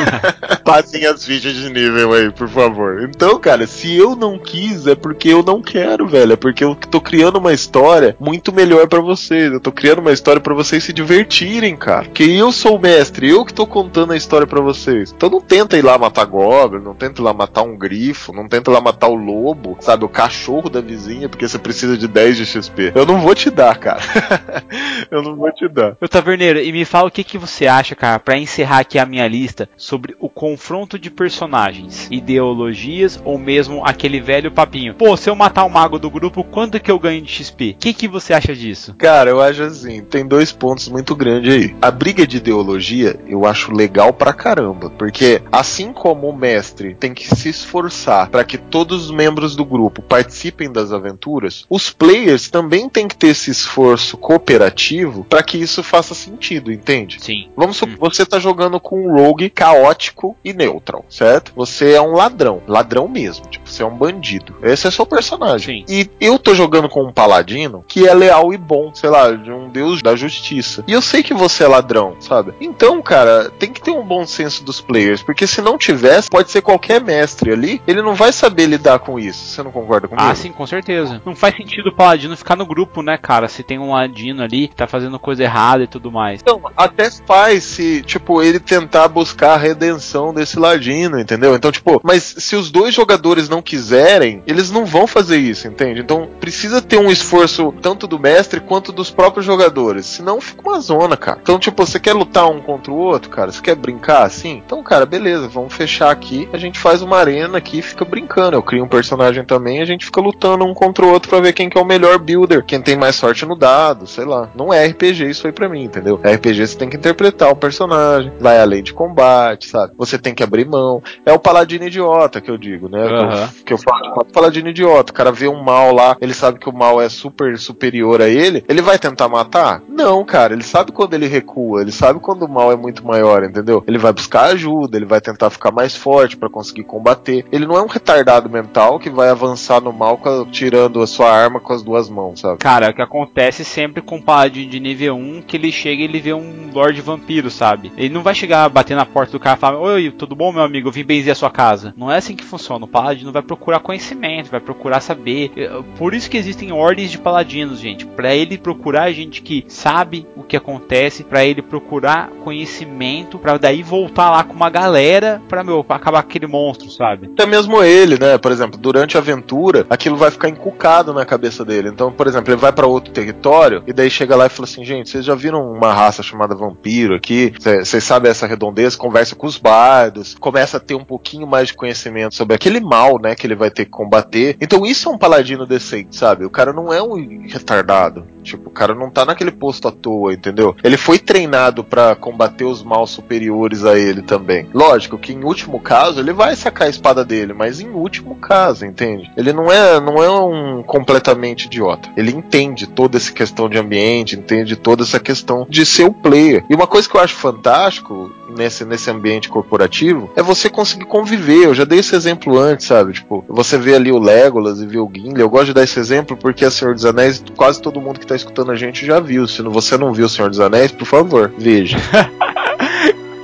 [SPEAKER 1] Passem as fichas de nível aí, por favor. Então, cara, se eu não quis, é porque eu não quero, velho. É porque eu tô criando uma história muito melhor pra vocês. Eu tô criando uma história pra vocês se divertirem, cara. Porque eu sou o mestre, eu que tô contando a história pra vocês. Então não tenta ir lá matar Goblin, não tenta ir lá matar um grifo, não tenta ir lá matar o lobo, sabe? O cachorro da vizinha, porque você precisa de 10 de XP. Eu não vou te dar, cara. eu não vou te dar.
[SPEAKER 2] Ô Taverneiro, e me fala o que, que você acha, cara, pra encerrar aqui a minha lista sobre o confronto de personagens, ideologias ou mesmo aquele velho papinho. Pô, se eu matar o mago do grupo, quanto que eu ganho de XP? O que, que você acha disso?
[SPEAKER 1] Cara, eu acho assim, tem dois pontos muito grandes aí. A briga de ideologia eu acho legal pra caramba, porque assim como o mestre tem que se esforçar para que todos os membros do grupo participem das aventuras, os players também têm que ter esse esforço cooperativo para que isso faça sentido, entende?
[SPEAKER 2] Sim.
[SPEAKER 1] Vamos supor, você tá jogando com um rogue caótico e neutral, certo? Você é um ladrão, ladrão mesmo, tipo, você é um bandido. Esse é seu personagem.
[SPEAKER 2] Sim.
[SPEAKER 1] E eu tô jogando com um paladino que é leal e bom, sei lá, de um deus da justiça. E eu sei que você é ladrão, sabe? Então, cara, tem que ter um bom senso dos players, porque se não tivesse, pode ser qualquer mestre ali, ele não vai saber lidar com isso. Você não concorda comigo?
[SPEAKER 2] Ah, sim, com certeza. Não faz sentido o paladino ficar no grupo, né, cara? Se tem um ladino ali que tá fazendo coisa errada e tudo mais.
[SPEAKER 1] Então, até faz se, tipo, ele tentar buscar a redenção desse ladino, entendeu? Então, tipo, mas se os dois jogadores não quiserem, eles não vão fazer isso, entende? Então, precisa ter um esforço tanto do mestre quanto dos próprios jogadores. Senão fica uma zona, cara. Então, tipo, você quer lutar um contra o outro, cara? Você quer brincar assim? Então, cara, beleza, vamos fechar aqui. A gente faz uma arena aqui e fica brincando. Eu crio um personagem também a gente fica lutando um contra o outro pra ver quem que é o melhor builder, quem tem mais sorte no dado, sei lá. Não é RPG isso aí pra mim, entendeu? RPG você tem que interpretar o personagem, vai além de combate, sabe? Você tem que abrir mão. É o paladino idiota que eu digo, né? Que eu- falo, tipo, paladino idiota. O cara vê um mal lá, ele sabe que o mal é super superior a ele, ele vai tentar matar? Não, cara, ele sabe quando ele recua, ele sabe quando o mal é muito maior, entendeu? Ele vai buscar ajuda, ele vai tentar ficar mais forte pra conseguir combater. Ele não é um retardado mental que vai avançar no mal tirando a sua arma com as duas mãos, sabe?
[SPEAKER 2] Cara, o que acontece sempre com o paladino de nível 1, que ele chega e ele vê um Lorde Vampiro, sabe? Ele não vai chegar a bater na porta do cara e falar, Oi, tudo bom, meu amigo? Eu vim benzer a sua casa. Não é assim que funciona. O paladino vai procurar conhecimento, vai procurar saber. Eh, Por isso que existem ordens de paladinos, gente. Pra ele procurar gente que sabe o que acontece, pra ele procurar conhecimento, pra daí voltar lá com uma galera pra, meu, pra acabar aquele monstro, sabe?
[SPEAKER 1] Até mesmo ele, né? Por exemplo, durante a aventura, aquilo vai ficar encucado na cabeça dele. Então, por exemplo, ele vai pra outro território e daí chega lá e fala assim: gente, vocês já viram uma raça chamada vampiro aqui? Cê- Vocês sabem essa redondeza? Conversa com os bardos, começa a ter um pouquinho mais de conhecimento sobre aquele mal, né? Que ele vai ter que combater. Então, isso é um paladino decente, sabe? O cara não é um retardado. Tipo, o cara não tá naquele posto à toa, entendeu? Ele foi treinado pra combater os maus superiores a ele também. Lógico que em último caso ele vai sacar a espada dele, mas em último caso, entende? Ele não é, não é um completamente idiota. Ele entende toda essa questão de ambiente, entende toda essa questão de ser o player. E uma coisa que eu acho fantástico nesse, nesse ambiente corporativo é você conseguir conviver. Eu já dei esse exemplo antes, sabe? Tipo, você vê ali o Legolas e vê o Gimli. Eu gosto de dar esse exemplo porque a Senhor dos Anéis, quase todo mundo que tá escutando a gente já viu. Se você não viu o Senhor dos Anéis, por favor, veja.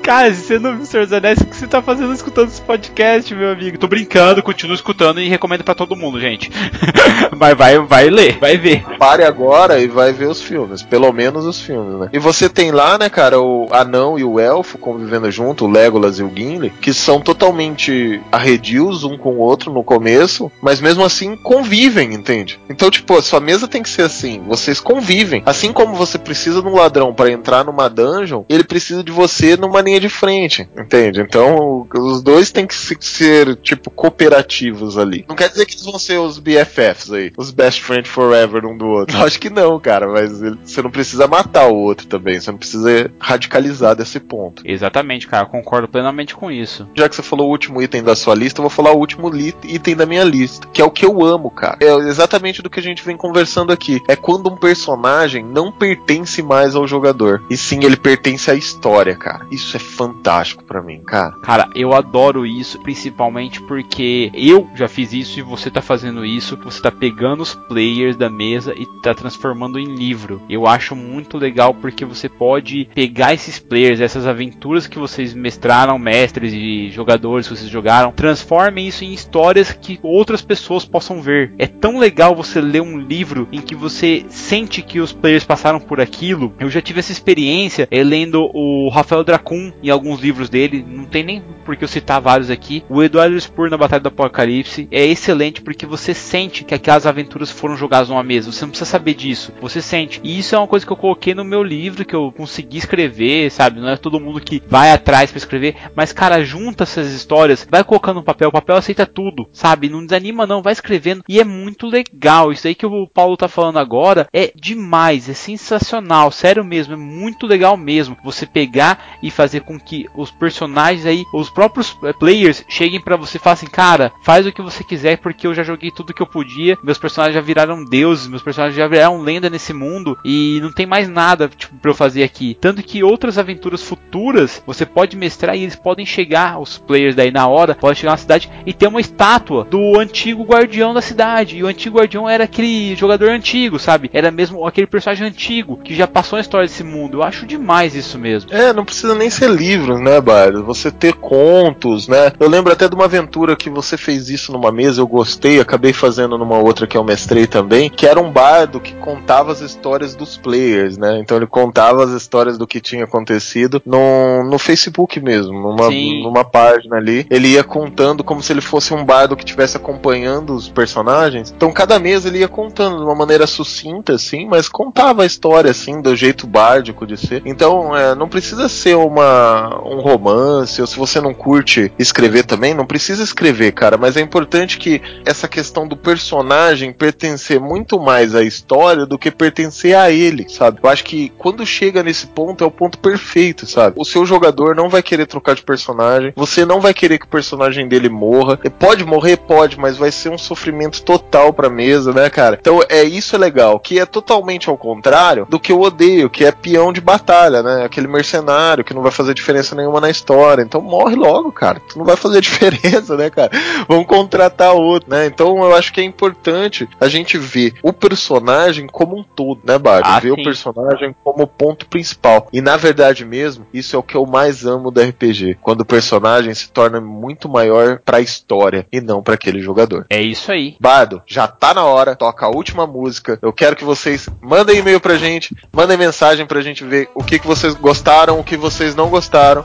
[SPEAKER 2] Cara, você não viu Senhor dos Anéis, o que você tá fazendo escutando esse podcast, meu amigo? Tô brincando, continuo escutando e recomendo pra todo mundo, gente. Mas vai, vai ler, vai ver.
[SPEAKER 1] Pare agora e vai ver os filmes. Pelo menos os filmes, né? E você tem lá, né, cara, o anão e o elfo convivendo junto, o Legolas e o Gimli, que são totalmente arredios um com o outro no começo, mas mesmo assim convivem, entende? Então, tipo, a sua mesa tem que ser assim, vocês convivem. Assim como você precisa de um ladrão para entrar numa dungeon, ele precisa de você numa linha de frente, entende? Então, os dois têm que se- ser, tipo, cooperativos ali. Não quer dizer que eles vão ser os BFFs aí, os best friends forever um do outro. Acho que não, cara, mas ele- você não precisa matar o outro também, você não precisa radicalizar desse ponto.
[SPEAKER 2] Exatamente, cara, concordo plenamente com isso.
[SPEAKER 1] Já que você falou o último item da sua lista, eu vou falar o último item da minha lista, que é o que eu amo, cara. É exatamente do que a gente vem conversando aqui. É quando um personagem não pertence mais ao jogador, e sim ele pertence à história, cara. Isso é fantástico pra mim, cara.
[SPEAKER 2] Cara, eu adoro isso, principalmente porque eu já fiz isso e você tá fazendo isso. Você tá pegando os players da mesa e tá transformando em livro. Eu acho muito legal porque você pode pegar esses players, essas aventuras que vocês mestraram, mestres e jogadores que vocês jogaram, transformem isso em histórias que outras pessoas possam ver. É tão legal você ler um livro em que você sente que os players passaram por aquilo. Eu já tive essa experiência eh, lendo o Rafael Dracun em alguns livros dele. Não tem nem por que eu citar vários aqui. O Eduardo Spur na Batalha do Apocalipse é excelente porque você sente que aquelas aventuras foram jogadas numa mesa. Você não precisa saber disso. Você sente. E isso é uma coisa que eu coloquei no meu livro que eu consegui escrever, sabe? Não é todo mundo que vai atrás para escrever, mas cara, junta essas histórias, vai colocando no papel, o papel aceita tudo, sabe? Não desanima não, vai escrevendo e é muito legal. Isso aí que o Paulo tá falando agora é demais, é sensacional, sério mesmo, é muito legal mesmo. Você pegar e fazer com que os personagens aí, os próprios eh, players cheguem pra você e falem assim, cara, faz o que você quiser porque eu já joguei tudo que eu podia, meus personagens já viraram deuses, meus personagens já viraram lenda nesse mundo e não tem mais nada tipo, pra eu fazer aqui. Tanto que outras aventuras futuras você pode mestrar e eles podem chegar, os players daí na hora, podem chegar na cidade e ter uma estátua do antigo guardião da cidade. E o antigo guardião era aquele jogador antigo, sabe? Era mesmo aquele personagem antigo que já passou a história desse mundo. Eu acho demais isso mesmo.
[SPEAKER 1] É, não precisa nem ser livros, né, Bardo? Você ter contos, né? Eu lembro até de uma aventura que você fez isso numa mesa, eu gostei, acabei fazendo numa outra que eu mestrei também, que era um bardo que contava as histórias dos players, né? Então ele contava as histórias do que tinha acontecido no, no Facebook mesmo, numa,
[SPEAKER 2] Sim.
[SPEAKER 1] numa página ali. Ele ia contando como se ele fosse um bardo que estivesse acompanhando os personagens. Então cada mesa ele ia contando de uma maneira sucinta, assim, mas contava a história, assim, do jeito bárdico de ser. Então é, não precisa ser uma, um romance, ou se você não curte escrever também, não precisa escrever, cara, mas é importante que essa questão do personagem pertencer muito mais à história do que pertencer a ele, sabe? Eu acho que quando chega nesse ponto é o ponto perfeito, sabe? O seu jogador não vai querer trocar de personagem, você não vai querer que o personagem dele morra. Pode morrer, pode, mas vai ser um sofrimento total pra mesa, né, cara? Então é isso é legal, que é totalmente ao contrário do que eu odeio, que é peão de batalha, né? Aquele mercenário que não vai fazer diferença nenhuma na história. Então morre logo, cara. Tu não vai fazer diferença, né, cara? Vamos contratar outro, né? Então eu acho que é importante a gente ver o personagem como um todo, né, Bard?
[SPEAKER 2] Ah,
[SPEAKER 1] ver
[SPEAKER 2] sim.
[SPEAKER 1] o personagem como ponto principal. E na verdade mesmo, isso é o que eu mais amo do RPG, quando o personagem se torna muito maior pra história e não pra aquele jogador.
[SPEAKER 2] É isso aí.
[SPEAKER 1] Bardo, já tá na hora, toca a última música. Eu quero que vocês mandem e-mail pra gente, mandem mensagem pra gente ver o que, que vocês gostaram, o que vocês não gostaram.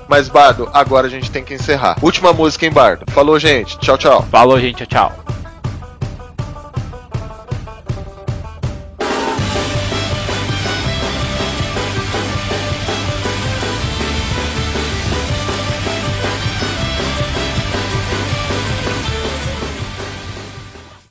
[SPEAKER 1] Mas, Bardo, agora a gente tem que encerrar. Última música, hein, Bardo? Falou, gente. Tchau, tchau.
[SPEAKER 2] Falou, gente. Tchau, tchau.